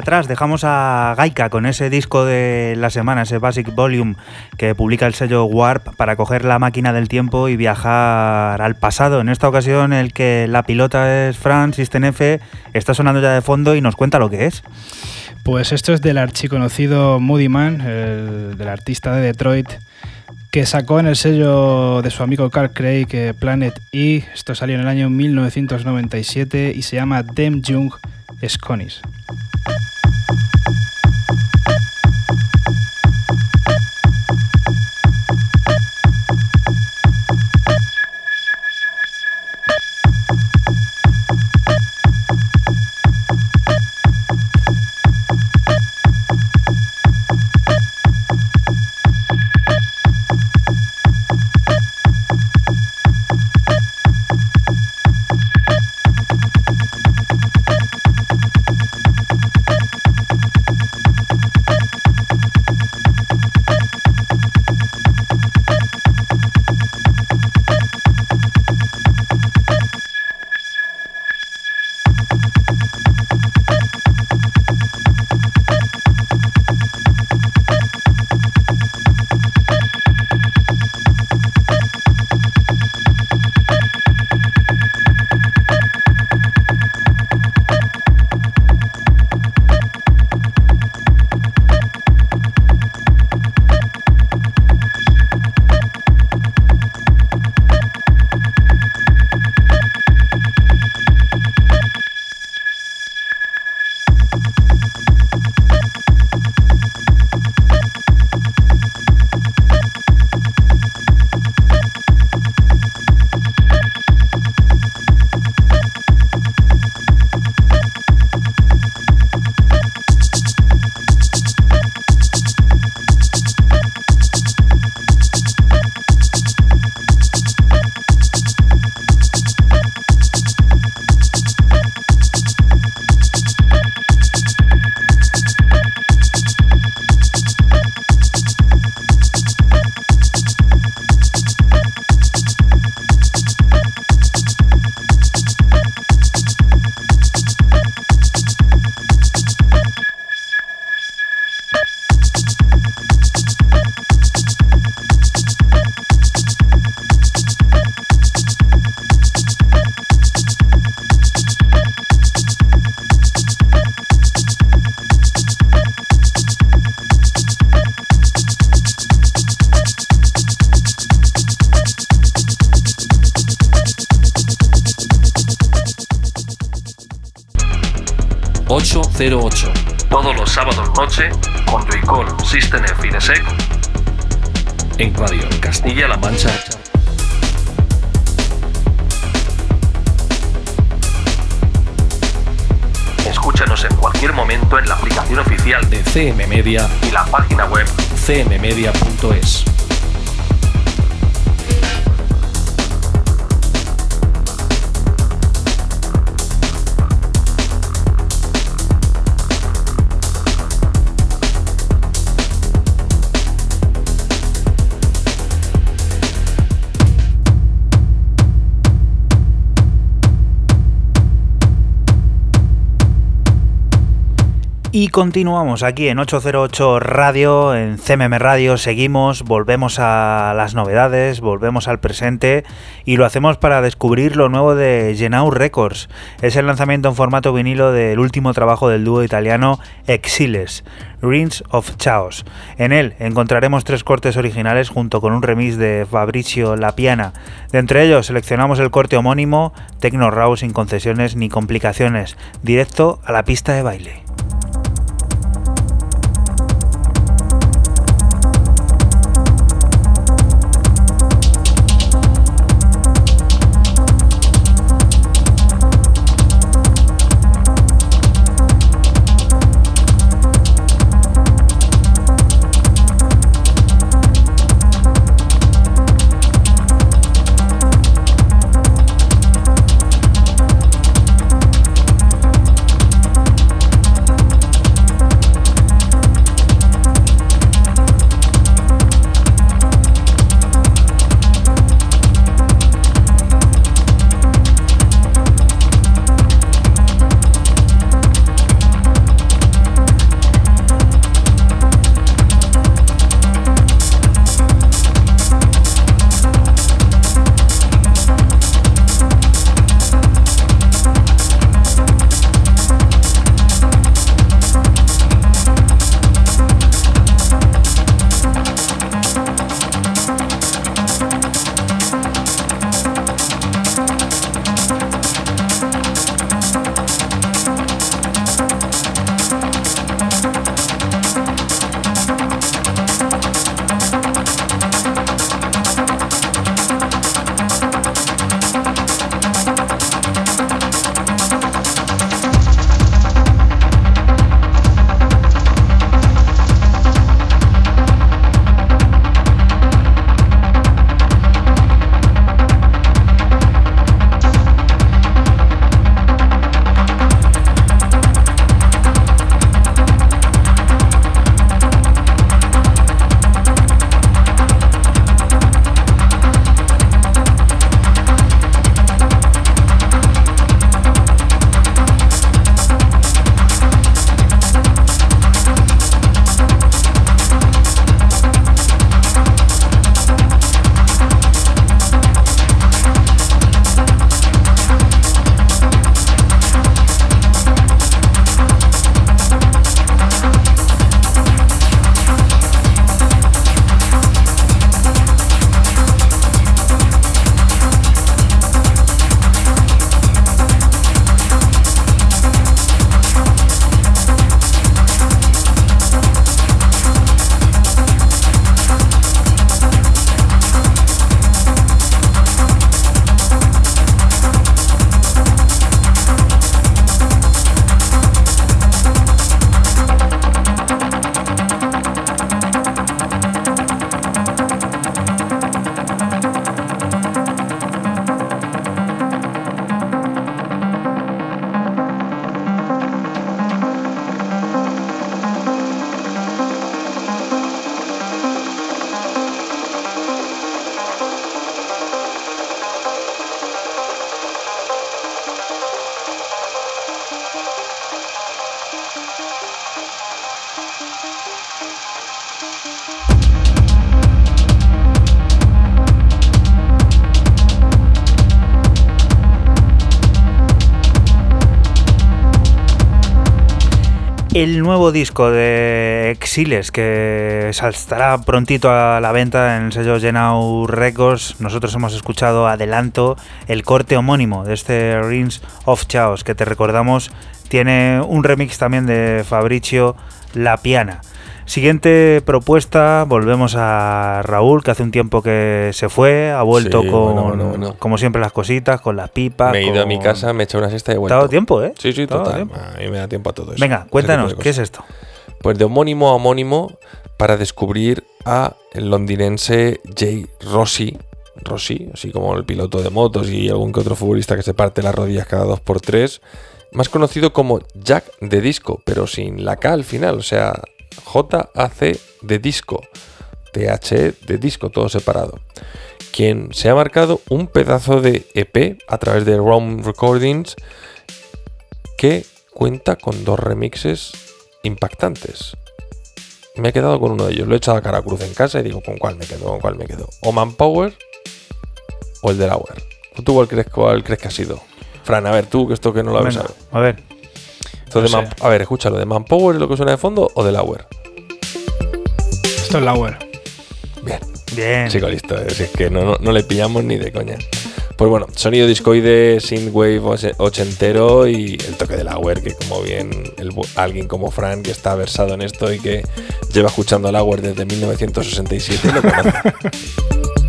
A: atrás dejamos a Gaika con ese disco de la semana, ese Basic Volume que publica el sello Warp para coger la máquina del tiempo y viajar al pasado. En esta ocasión el que la pilota es Fran System F, está sonando ya de fondo y nos cuenta lo que es.
B: Pues esto es del archiconocido Moody Man, el- del artista de Detroit, que sacó en el sello de su amigo Carl Craig eh, Planet E. Esto salió en el año 1997 y se llama Dem Jung Sconis.
A: Continuamos aquí en 808 Radio, en CMM Radio, seguimos, volvemos a las novedades, volvemos al presente y lo hacemos para descubrir lo nuevo de Genau Records. Es el lanzamiento en formato vinilo del último trabajo del dúo italiano Exiles, Rings of Chaos. En él encontraremos tres cortes originales junto con un remix de Fabricio Lapiana. De entre ellos seleccionamos el corte homónimo, Tecno Raw sin concesiones ni complicaciones, directo a la pista de baile. El nuevo disco de Exiles que saltará prontito a la venta en el sello Genau Records. Nosotros hemos escuchado adelanto el corte homónimo de este Rings of Chaos que te recordamos tiene un remix también de Fabricio La Piana. Siguiente propuesta, volvemos a Raúl, que hace un tiempo que se fue, ha vuelto
C: Sí,
A: con,
C: bueno, bueno, bueno.
A: como siempre, las cositas, con las pipas.
C: Me he ido a mi casa, me he echado una siesta y he
A: ¿Te ha
C: vuelto.
A: dado tiempo, eh?
C: Sí, sí,
A: ¿Te ha dado
C: total. A mí me da tiempo a todo eso.
A: Venga, cuéntanos, ¿qué es esto?
C: Pues de homónimo a homónimo para descubrir a el londinense Jay Rossi. Rossi, así como el piloto de motos y algún que otro futbolista que se parte las rodillas cada dos por tres. Más conocido como Jack de Disco, pero sin la K al final, o sea, J-A-C de Disco. THE de disco, todo separado. Quien se ha marcado un pedazo de EP a través de ROM Recordings que cuenta con dos remixes impactantes. Me he quedado con uno de ellos. Lo he echado a cara cruz en casa y digo, ¿con cuál me quedo? ¿Con cuál me quedo? ¿O Manpower o el de Lauer? ¿Tú cuál crees, cuál crees que ha sido? Fran, a ver, tú, que esto que no lo habéis sabido.
A: a ver.
C: De
B: No sé.
C: a ver, escúchalo, ¿de Manpower es lo que suena de fondo o de Lauer?
B: Esto es Lauer.
C: Bien.
A: Bien.
C: Chico, listo. si es que no, no, no le pillamos ni de coña. Pues bueno, sonido discoide, synthwave oche- ochentero y el toque de Lauer, que como bien el alguien como Fran, que está versado en esto y que lleva escuchando a Lauer desde 1967, lo conoce.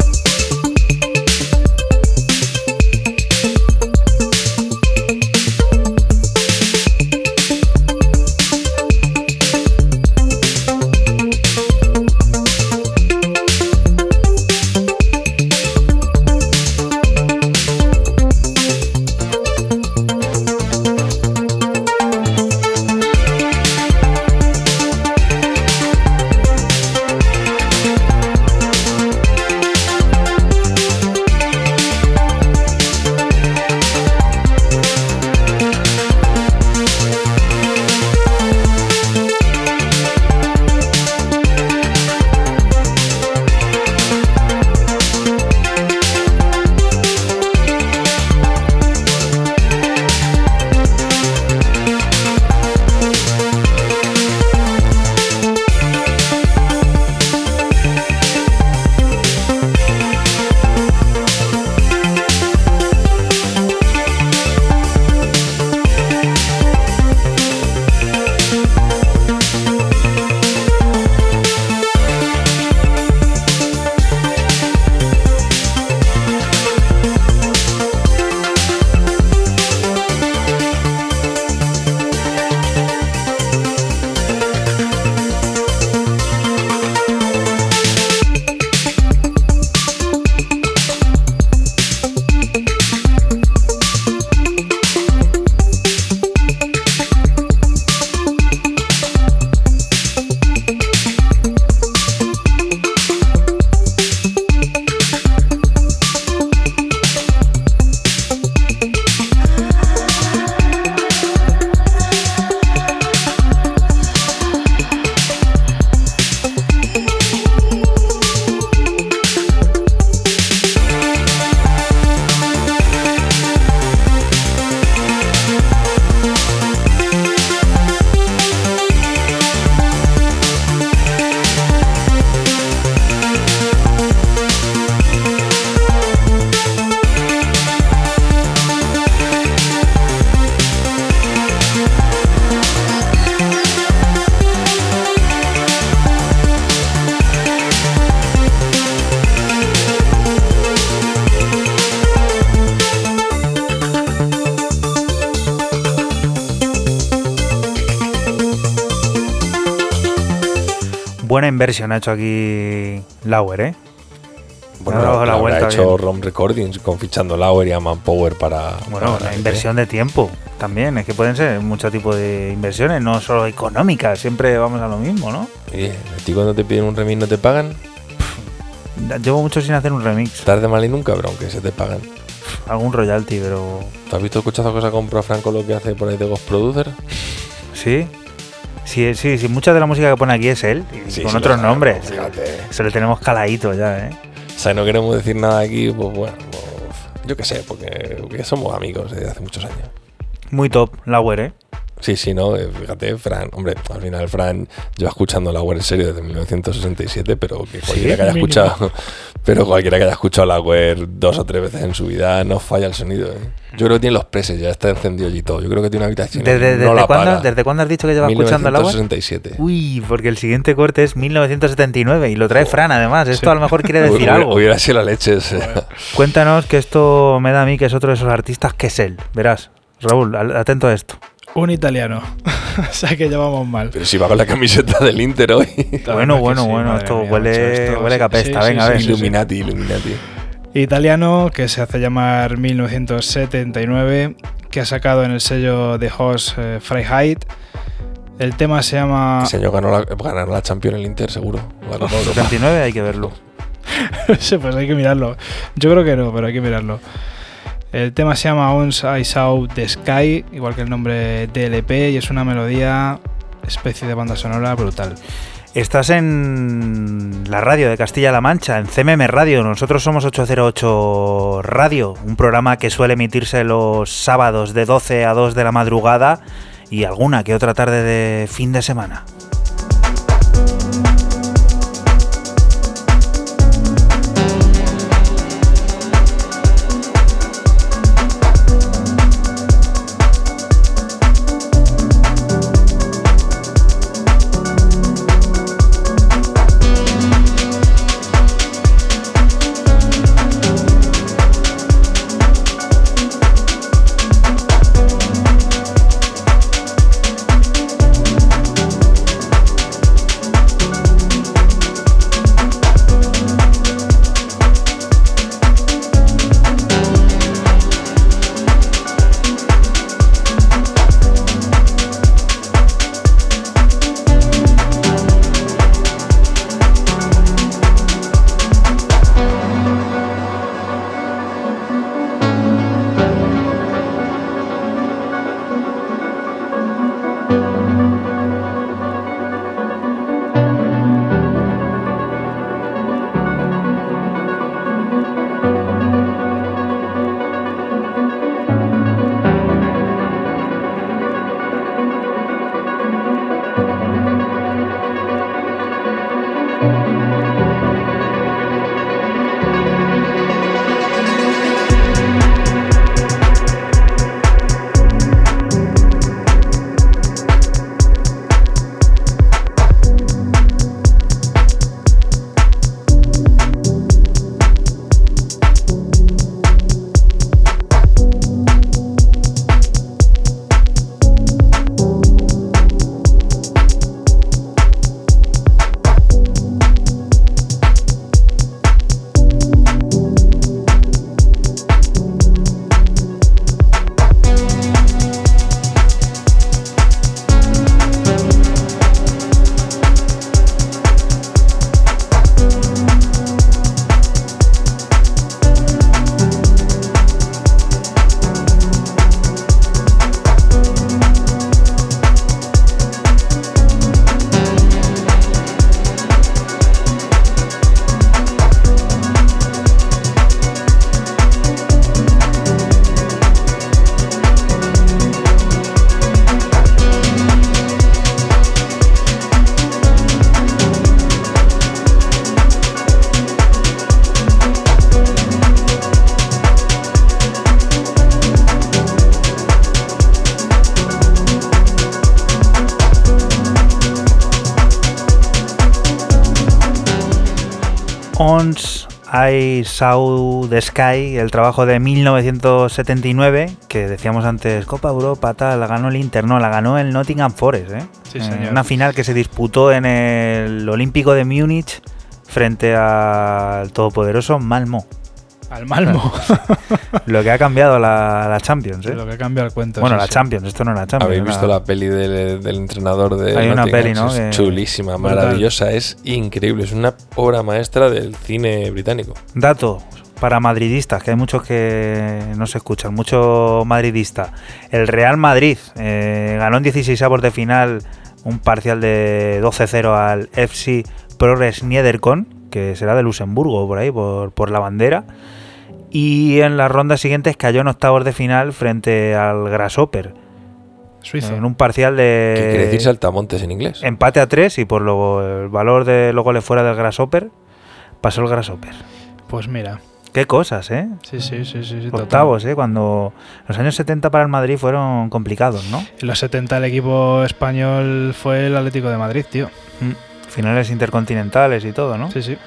A: inversión ha hecho aquí Lauer, ¿eh?
C: Bueno,
A: ha dado la vuelta
C: hecho. ROM Recordings con fichando Lauer y a Manpower para.
A: Bueno,
C: para
A: la inversión de tiempo también. Es que pueden ser muchos tipos de inversiones, no solo económicas. Siempre vamos a lo mismo, ¿no?
C: Oye, ¿a ti cuando te piden un remix no te pagan?
A: Llevo mucho sin hacer un remix.
C: Tarde mal y nunca, pero aunque se te pagan.
A: Algún royalty, pero.
C: ¿Tú has visto que se ha comprado Franco lo que hace por ahí de Ghost Producer?
A: Sí. Sí, sí, sí. Mucha de la música que pone aquí es él. y
C: Sí,
A: con
C: sí,
A: otros
C: lo
A: nombres.
C: fíjate.
A: Se le tenemos caladito ya, ¿eh?
C: O sea, no queremos decir nada aquí, pues bueno, pues, yo qué sé, porque, porque somos amigos desde hace muchos años.
A: Muy top, Lauer, ¿eh?
C: Sí, sí, no, eh, fíjate, Fran, hombre, al final Fran lleva escuchando la en serio desde 1967, pero que cualquiera que haya escuchado, pero cualquiera que haya escuchado la dos o tres veces en su vida no falla el sonido. ¿eh? Yo creo que tiene los preses, ya está encendido y todo. Yo creo que tiene una habitación.
A: ¿Desde,
C: no
A: desde cuándo. ¿Desde cuándo has dicho que lleva escuchando el agua?
C: 1967.
A: Uy, porque el siguiente corte es 1979 y lo trae Fran además. Esto a lo mejor quiere decir
C: Hubiera-
A: algo.
C: Hubiera sido la leche. o sea.
A: Cuéntanos que esto me da a mí que es otro de esos artistas que es él. Verás, Raúl, atento a esto.
B: Un italiano. o sea que llevamos mal.
C: Pero si va con la camiseta del Inter hoy.
A: Bueno, bueno,
B: sí,
A: bueno, esto
B: mía,
A: huele,
B: esto-
A: huele
B: sí,
A: capesta.
B: sí,
A: Venga,
B: sí,
A: a ver.
B: sí, sí.
C: Illuminati, Illuminati.
B: Italiano que se hace llamar 1979, que ha sacado en el sello de Host eh, Freiheit. El tema se llama.
C: Ese año ganó la, ganará la Champions el Inter, seguro. La Copa Europa.
A: 79 hay que verlo.
B: Sí, pues hay que mirarlo. Yo creo que no, pero hay que mirarlo. El tema se llama Once I Saw the Sky, igual que el nombre DLP, y es una melodía especie de banda sonora brutal.
A: Estás en la radio de Castilla-La Mancha, en CMM Radio. Nosotros somos 808 Radio, un programa que suele emitirse los sábados de 12 a 2 de la madrugada y alguna que otra tarde de fin de semana. Saw the Sky, el trabajo de 1979, que decíamos antes, Copa Europa, tal, la ganó el Inter, no, la ganó el Nottingham Forest, ¿eh?
B: Sí,
A: Eh,
B: señor.
A: Una final que se disputó en el Olímpico de Múnich frente al todopoderoso Malmo.
B: Al Malmo.
A: Lo que ha cambiado la, la Champions, ¿eh?
B: Lo que cambia el cuento.
A: Bueno, la
B: sí.
A: Champions, esto no es la Champions.
C: Habéis visto la peli del, del entrenador de
A: Hay una peli, ¿no?
C: Es chulísima, maravillosa, es increíble, es una obra maestra del cine británico.
A: Dato para madridistas, que hay muchos que no se escuchan, mucho madridista. El Real Madrid eh, ganó en 16 avos de final un parcial de 12-0 al FC Progress Niederkorn, que será de Luxemburgo, por ahí, por, por la bandera. Y en las rondas siguientes cayó en octavos de final frente al Grasshopper,
B: Suizo.
A: en un parcial de...
C: Que quiere decir saltamontes en inglés.
A: Empate a 3 y por luego el valor de los goles fuera del Grasshopper pasó el Grasshopper.
B: Pues mira.
A: Qué cosas, ¿eh?
B: Sí, sí, sí, sí. sí, total.
A: Octavos, ¿eh? Cuando los años 70 para el Madrid fueron complicados, ¿no?
B: En los 70 el equipo español fue el Atlético de Madrid, tío.
A: Finales intercontinentales y todo, ¿no?
B: Sí, sí.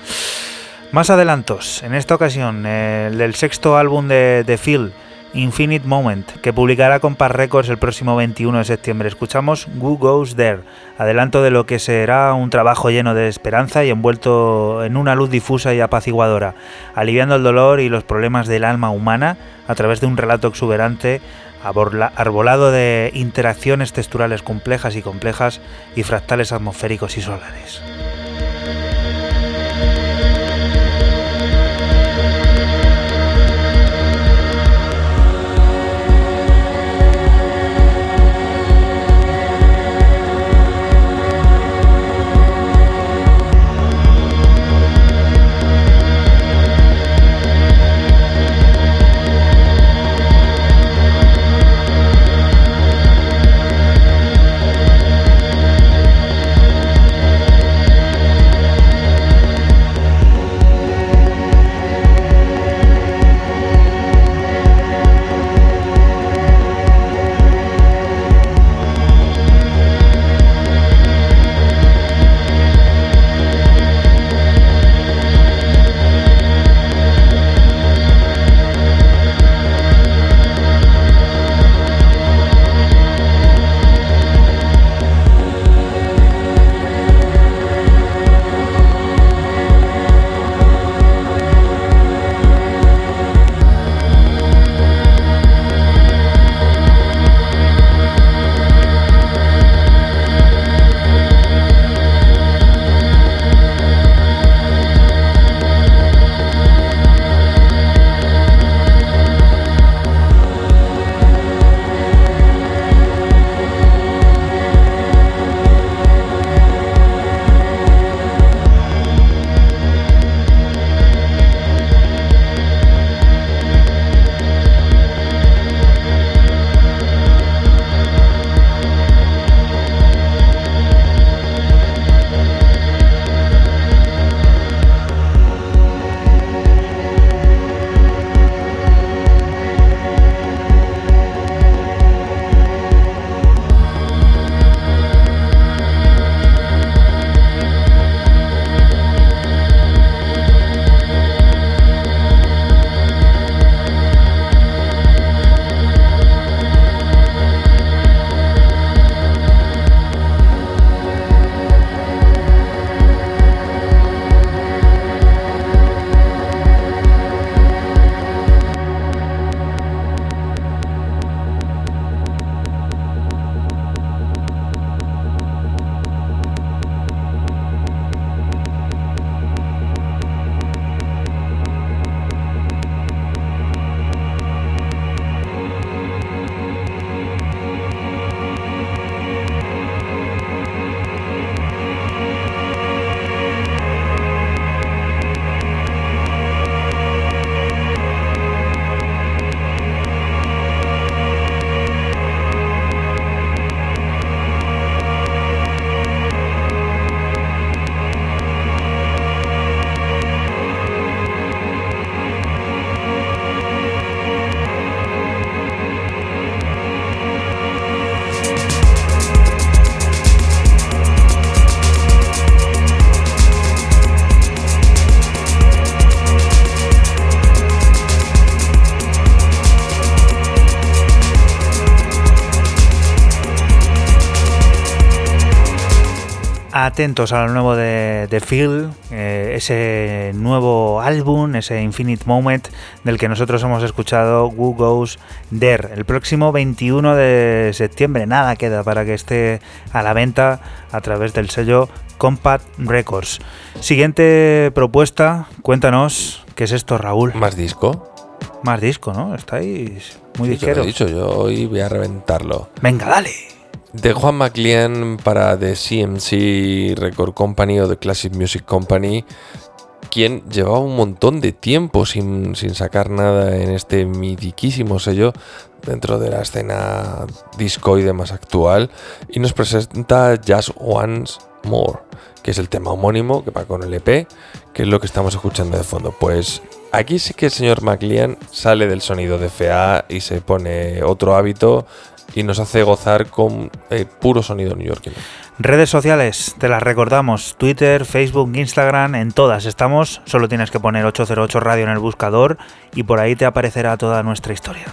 A: Más adelantos, en esta ocasión, el del sexto álbum de The Phil, Infinite Moment, que publicará con Par Records el próximo 21 de septiembre. Escuchamos Who Goes There, adelanto de lo que será un trabajo lleno de esperanza y envuelto en una luz difusa y apaciguadora, aliviando el dolor y los problemas del alma humana a través de un relato exuberante arbolado de interacciones texturales complejas y complejas y fractales atmosféricos y solares. Atentos a lo nuevo de, de Phil, eh, ese nuevo álbum, ese Infinite Moment del que nosotros hemos escuchado Who Goes There. El próximo 21 de septiembre, nada queda para que esté a la venta a través del sello Compact Records. Siguiente propuesta, cuéntanos, ¿qué es esto, Raúl?
C: Más disco.
A: Más disco, ¿no? Estáis muy
C: Sí, lo he dicho, yo hoy voy a reventarlo.
A: Venga, dale.
C: De Juan McLean para The CMC Record Company o The Classic Music Company, quien llevaba un montón de tiempo sin, sin sacar nada en este mitiquísimo sello dentro de la escena disco y demás actual, y nos presenta Just Once More, que es el tema homónimo que va con el EP, que es lo que estamos escuchando de fondo. Pues aquí sí que el señor McLean sale del sonido de FA y se pone otro hábito y nos hace gozar con el puro sonido neoyorquino.
A: Redes sociales, te las recordamos, Twitter, Facebook, Instagram, en todas estamos, solo tienes que poner 808 Radio en el buscador y por ahí te aparecerá toda nuestra historia.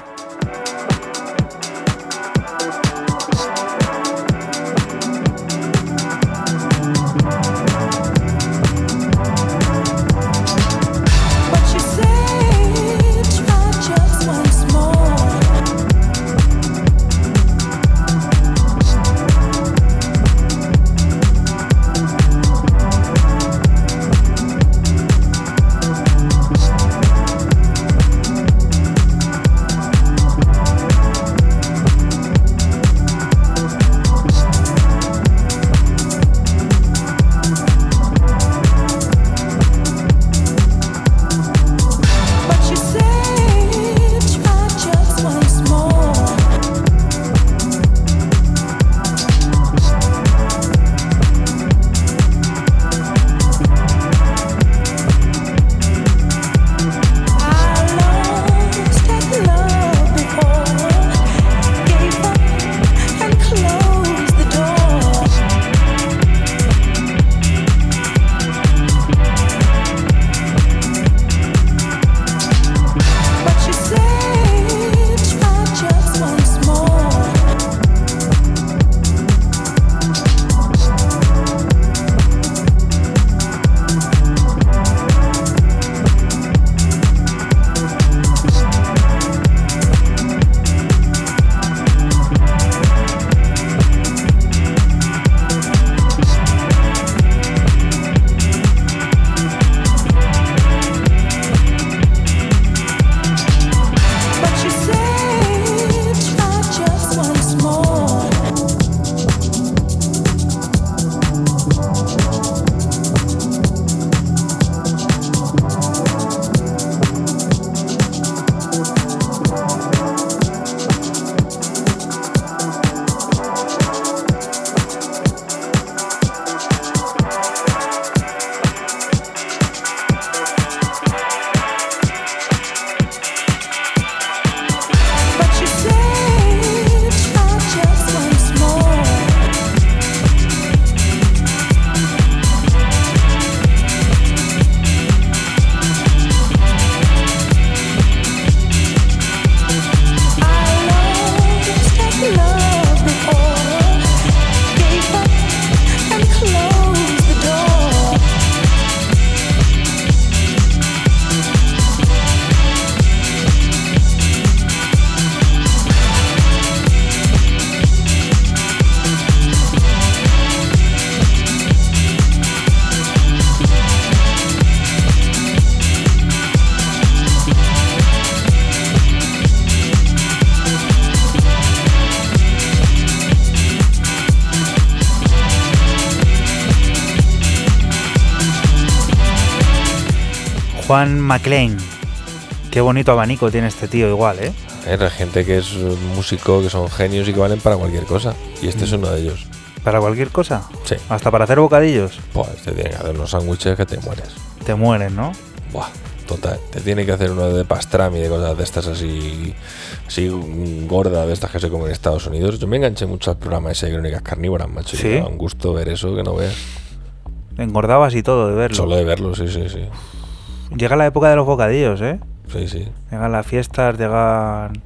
A: McLean, qué bonito abanico tiene este tío igual, ¿eh?
C: Hay gente que es músico, que son genios y que valen para cualquier cosa. Y este es uno de ellos.
A: Para cualquier cosa,
C: Sí.
A: hasta para hacer bocadillos,
C: Pues te tiene que hacer unos sándwiches que te mueres.
A: te mueren, ¿no?
C: Buah, total. Te tiene que hacer uno de pastrami, de cosas de estas así, así gorda, de estas que se comen en Estados Unidos. Yo me enganché mucho al programa ese de Crónicas Carnívoras, macho. y
A: ¿Sí?
C: me da un gusto ver eso que no veas.
A: Engordabas y todo de verlo.
C: Solo de verlo, sí, sí, sí.
A: Llega la época de los bocadillos, ¿eh?
C: Sí, sí.
A: Llegan las fiestas, llegan...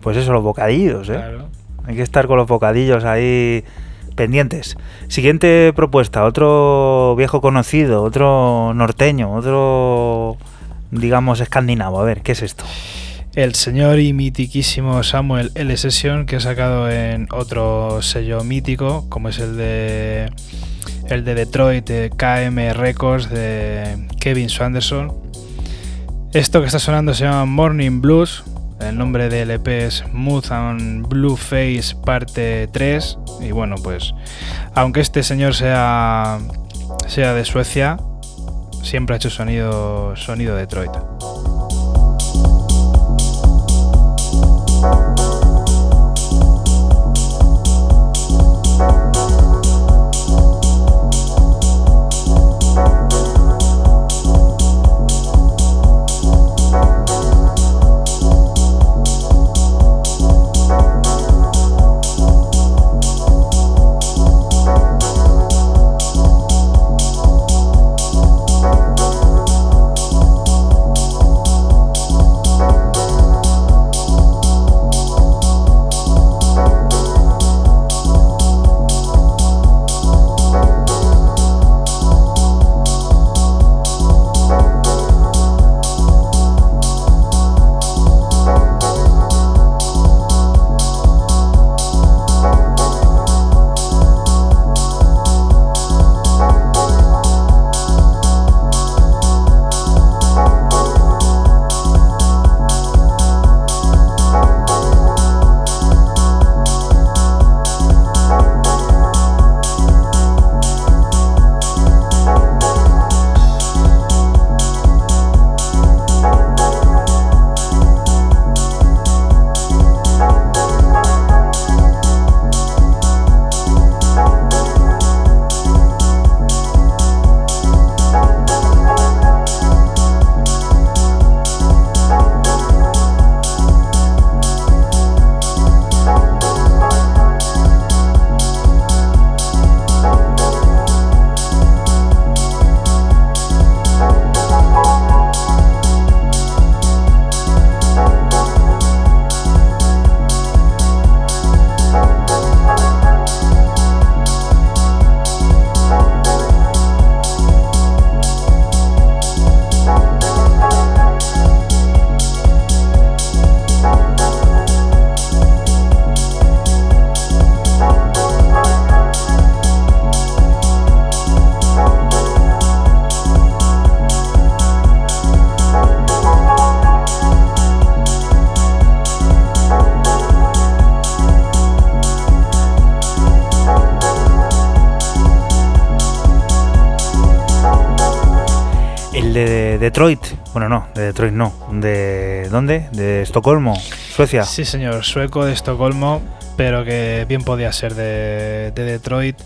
A: Pues eso, los bocadillos, ¿eh?
B: Claro.
A: Hay que estar con los bocadillos ahí pendientes. Siguiente propuesta, otro viejo conocido, otro norteño, otro, digamos, escandinavo. A ver, ¿qué es esto?
B: El señor y mitiquísimo Samuel L. Session, que ha sacado en otro sello mítico, como es el de el de Detroit de KM Records de Kevin Swanderson. Esto que está sonando se llama Morning Blues. El nombre del EP es Mood and Blue Face parte 3. Y bueno, pues aunque este señor sea, sea de Suecia, siempre ha hecho sonido, sonido Detroit.
A: Estocolmo, Suecia.
B: Sí, señor, sueco de Estocolmo, pero que bien podía ser de, de Detroit,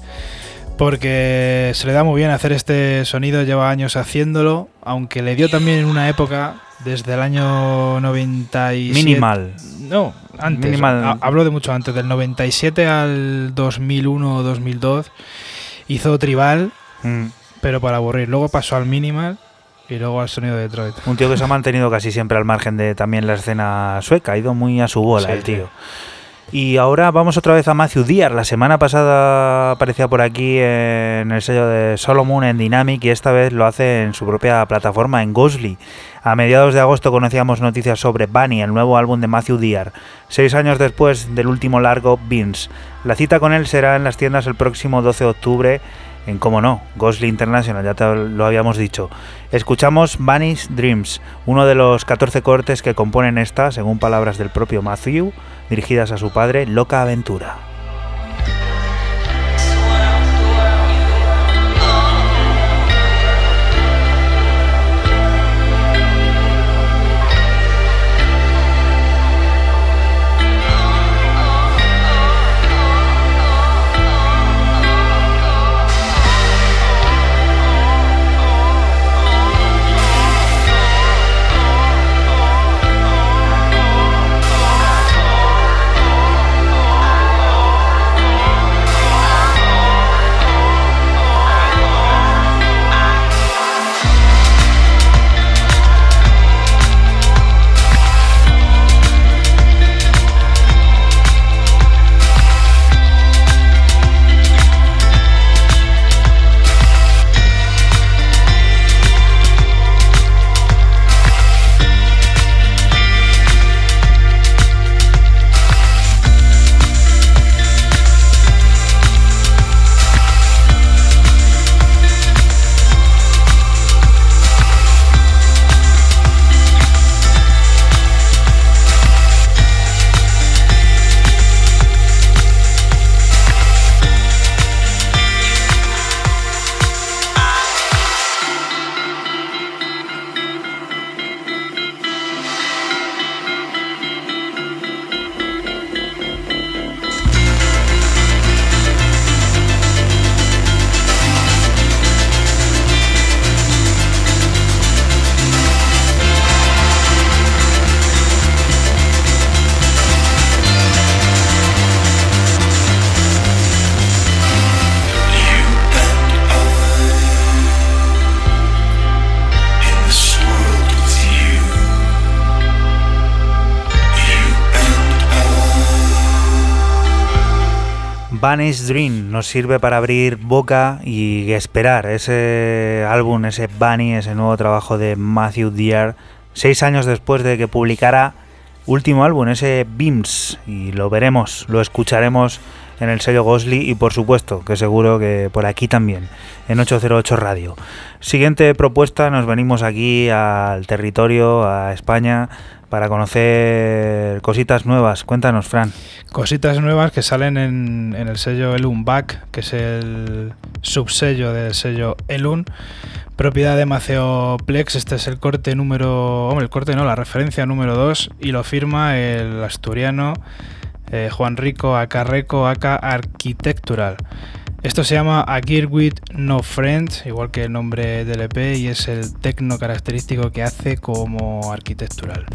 B: porque se le da muy bien hacer este sonido, lleva años haciéndolo, aunque le dio también en una época, desde el año 97...
A: Minimal.
B: No, antes.
A: Minimal.
B: Ha- Hablo de mucho antes, del 97 al 2001 o 2002, hizo tribal,
A: Mm.
B: pero para aburrir. Luego pasó al minimal y luego al sonido de Detroit.
A: Un tío que se ha mantenido casi siempre al margen de también la escena sueca. Ha ido muy a su bola
B: Sí,
A: el tío. Y ahora vamos otra vez a Matthew Dear. La semana pasada aparecía por aquí en el sello de Solomon en Dynamic y esta vez lo hace en su propia plataforma, en Ghostly. A mediados de agosto conocíamos noticias sobre Bunny, el nuevo álbum de Matthew Dear, seis años después del último largo Beans. La cita con él será en las tiendas el próximo 12 de octubre en, como no, Ghostly International, ya te lo habíamos dicho. Escuchamos Bunny's Dreams, uno de los 14 cortes que componen esta, según palabras del propio Matthew, dirigidas a su padre, Loca Aventura. Vanish Dream nos sirve para abrir boca y esperar ese álbum, ese Bunny, ese nuevo trabajo de Matthew Dear, seis años después de que publicara último álbum, ese Beams, y lo veremos, lo escucharemos en el sello Gosli y por supuesto que seguro que por aquí también, en 808 Radio. Siguiente propuesta, nos venimos aquí al territorio, a España, para conocer cositas nuevas. Cuéntanos, Fran.
B: Cositas nuevas que salen en, el sello Elun Back, que es el subsello del sello Elun, propiedad de Maceo Plex. Este es el corte número. Hombre, el corte no, la referencia número 2, y lo firma el asturiano eh, Juan Rico Acarreco Aca Architectural. Esto se llama A Gear No Friends, igual que el nombre del EP, y es el tecno característico que hace como arquitectural.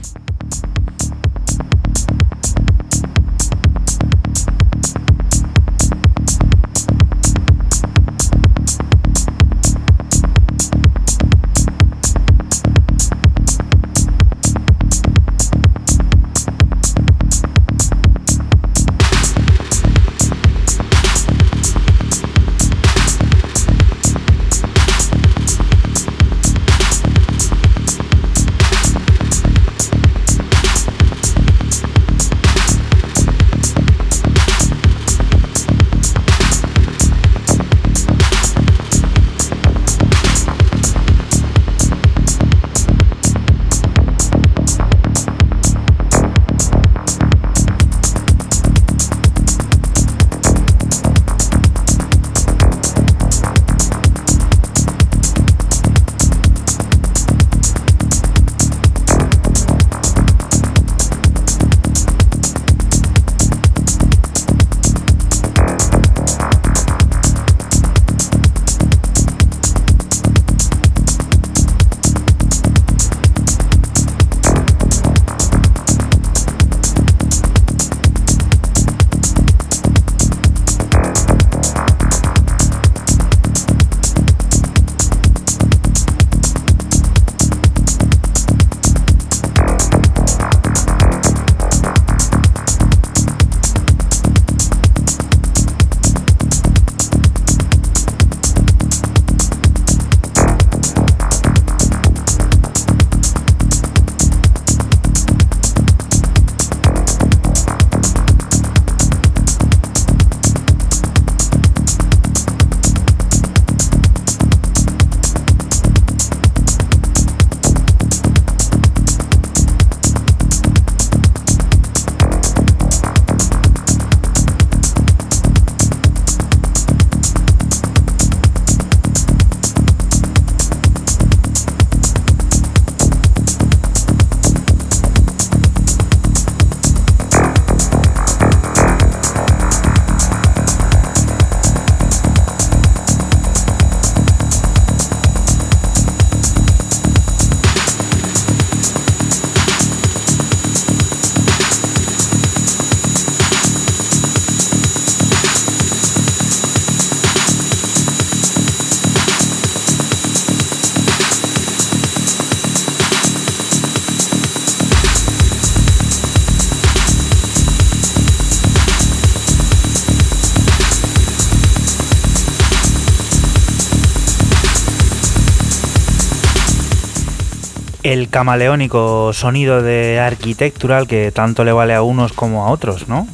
A: Camaleónico sonido de arquitectural que tanto le vale a unos como a otros, ¿no?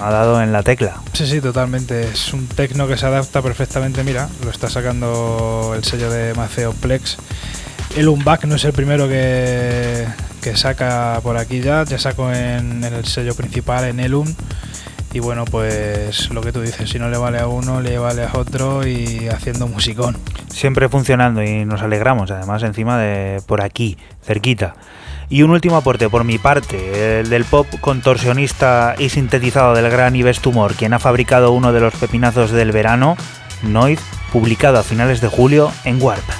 A: Ha dado en la tecla.
B: Sí, sí, totalmente. Es un tecno que se adapta perfectamente. Mira, lo está sacando el sello de Maceo Plex. El Unback no es el primero que, que saca por aquí ya. Ya saco en, en el sello principal, en Elum. Y bueno, pues lo que tú dices, si no le vale a uno, le vale a otro y haciendo musicón.
A: Siempre funcionando y nos alegramos, además, encima de por aquí, cerquita. Y un último aporte por mi parte, el del pop contorsionista y sintetizado del gran Ives Tumor, quien ha fabricado uno de los pepinazos del verano, Noid, publicado a finales de julio en Warp.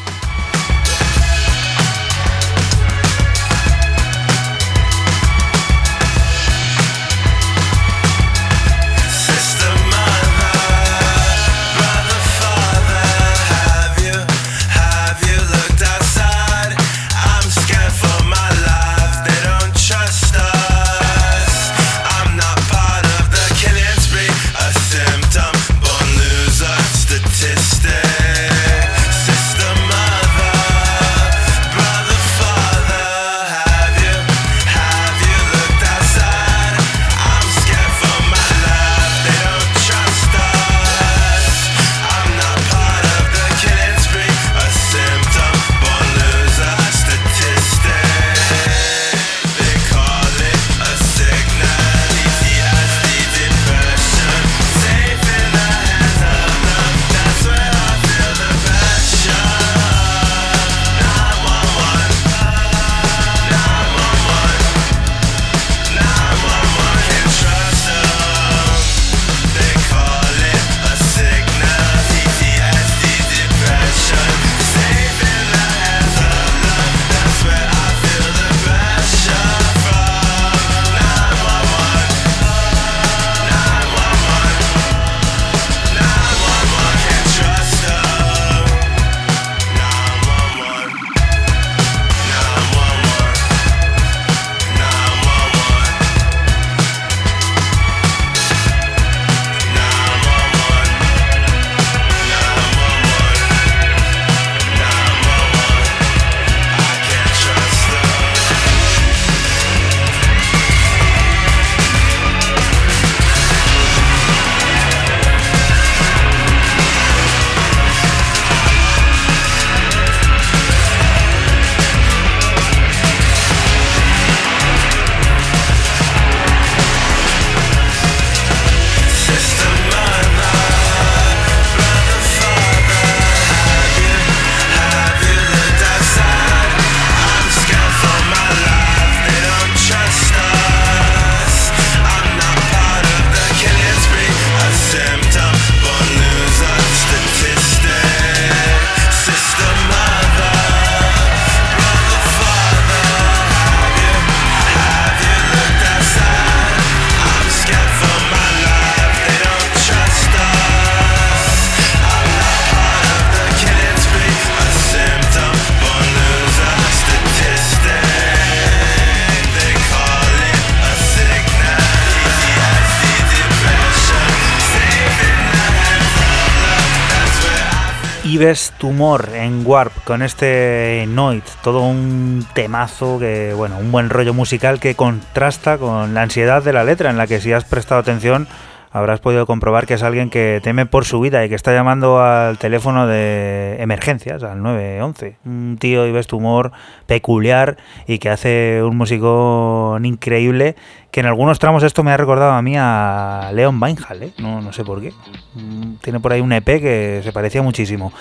A: Con este Noit, todo un temazo que, bueno, un buen rollo musical que contrasta con la ansiedad de la letra, en la que si has prestado atención habrás podido comprobar que es alguien que teme por su vida y que está llamando al teléfono de emergencias, al 911. Un tío Ives Tumor peculiar y que hace un músico increíble que en algunos tramos esto me ha recordado a mí a Leon Weinhall, ¿eh? no, no sé por qué. Mm, Tiene por ahí un EP que se parecía muchísimo.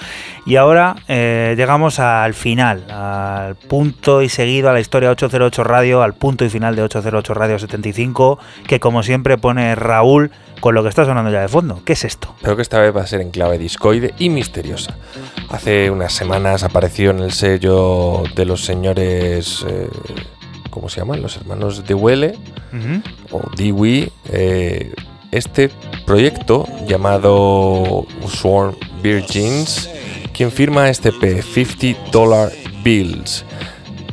A: Y ahora eh, llegamos al final, al punto y seguido a la historia 808 Radio, al punto y final de 808 Radio 75, que como siempre pone Raúl con lo que está sonando ya de fondo. ¿Qué es esto?
C: Pero que esta vez va a ser en clave discoide y misteriosa. Hace unas semanas apareció en el sello de los señores. eh, ¿Cómo se llaman? Los hermanos de Huele o Dewey. eh, este proyecto llamado Sworn Virgins, quien firma este P, 50 Dollar Bills.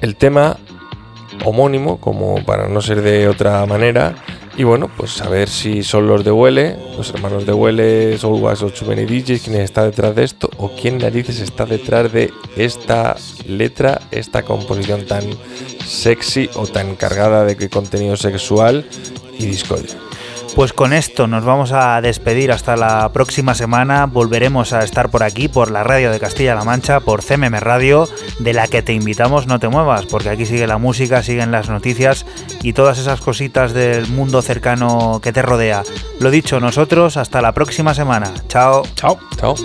C: El tema homónimo, como para no ser de otra manera. Y bueno, pues a ver si son los de Huele, los hermanos de Huele, Soul Was o Many DJs, quien está detrás de esto, o quién narices está detrás de esta letra, esta composición tan sexy o tan cargada de contenido sexual y discoide.
A: Pues con esto nos vamos a despedir hasta la próxima semana. Volveremos a estar por aquí, por la radio de Castilla-La Mancha, por CMM Radio, de la que te invitamos no te muevas, porque aquí sigue la música, siguen las noticias y todas esas cositas del mundo cercano que te rodea. Lo dicho, nosotros hasta la próxima semana. Chao.
B: Chao.
C: Chao.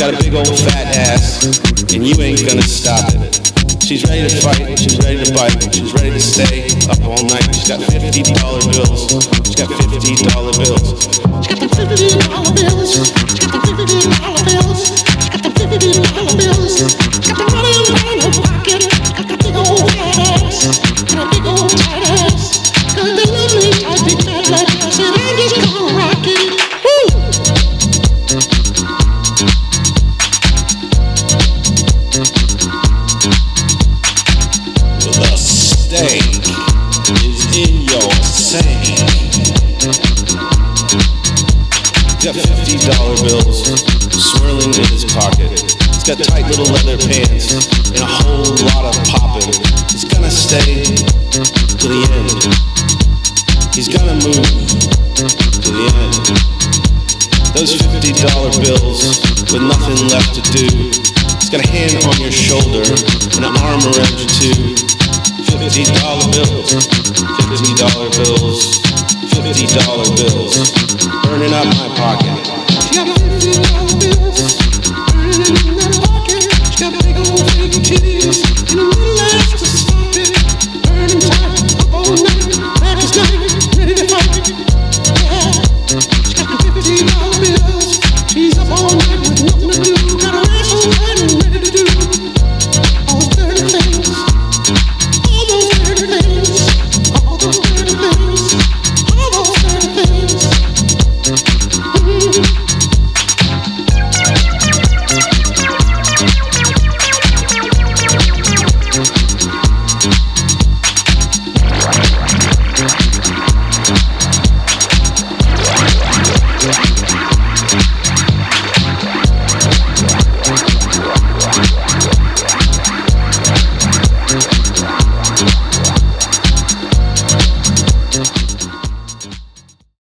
J: Got a big old fat ass, and you ain't gonna stop it. She's ready to fight, she's ready to bite, she's ready to stay up all night. She's got fifty dollar bills. She's got fifty dollar bills. She's got the fifty dollar bills. She's got the fifty dollar bills. She's got the fifty dollar bills. She's got the money in her pocket. He's got fifty dollar bills swirling in his pocket. He's got tight little leather pants and a whole lot of popping. He's gonna stay to the end. He's gonna move to the end. Those fifty dollar bills with nothing left to do. He's got a hand on your shoulder and an arm around you too. Fifty dollar bills, fifty dollar bills, fifty dollar bills, burning up my pocket. She got fifty dollar bills, burning in that pocket. She got big old fake titties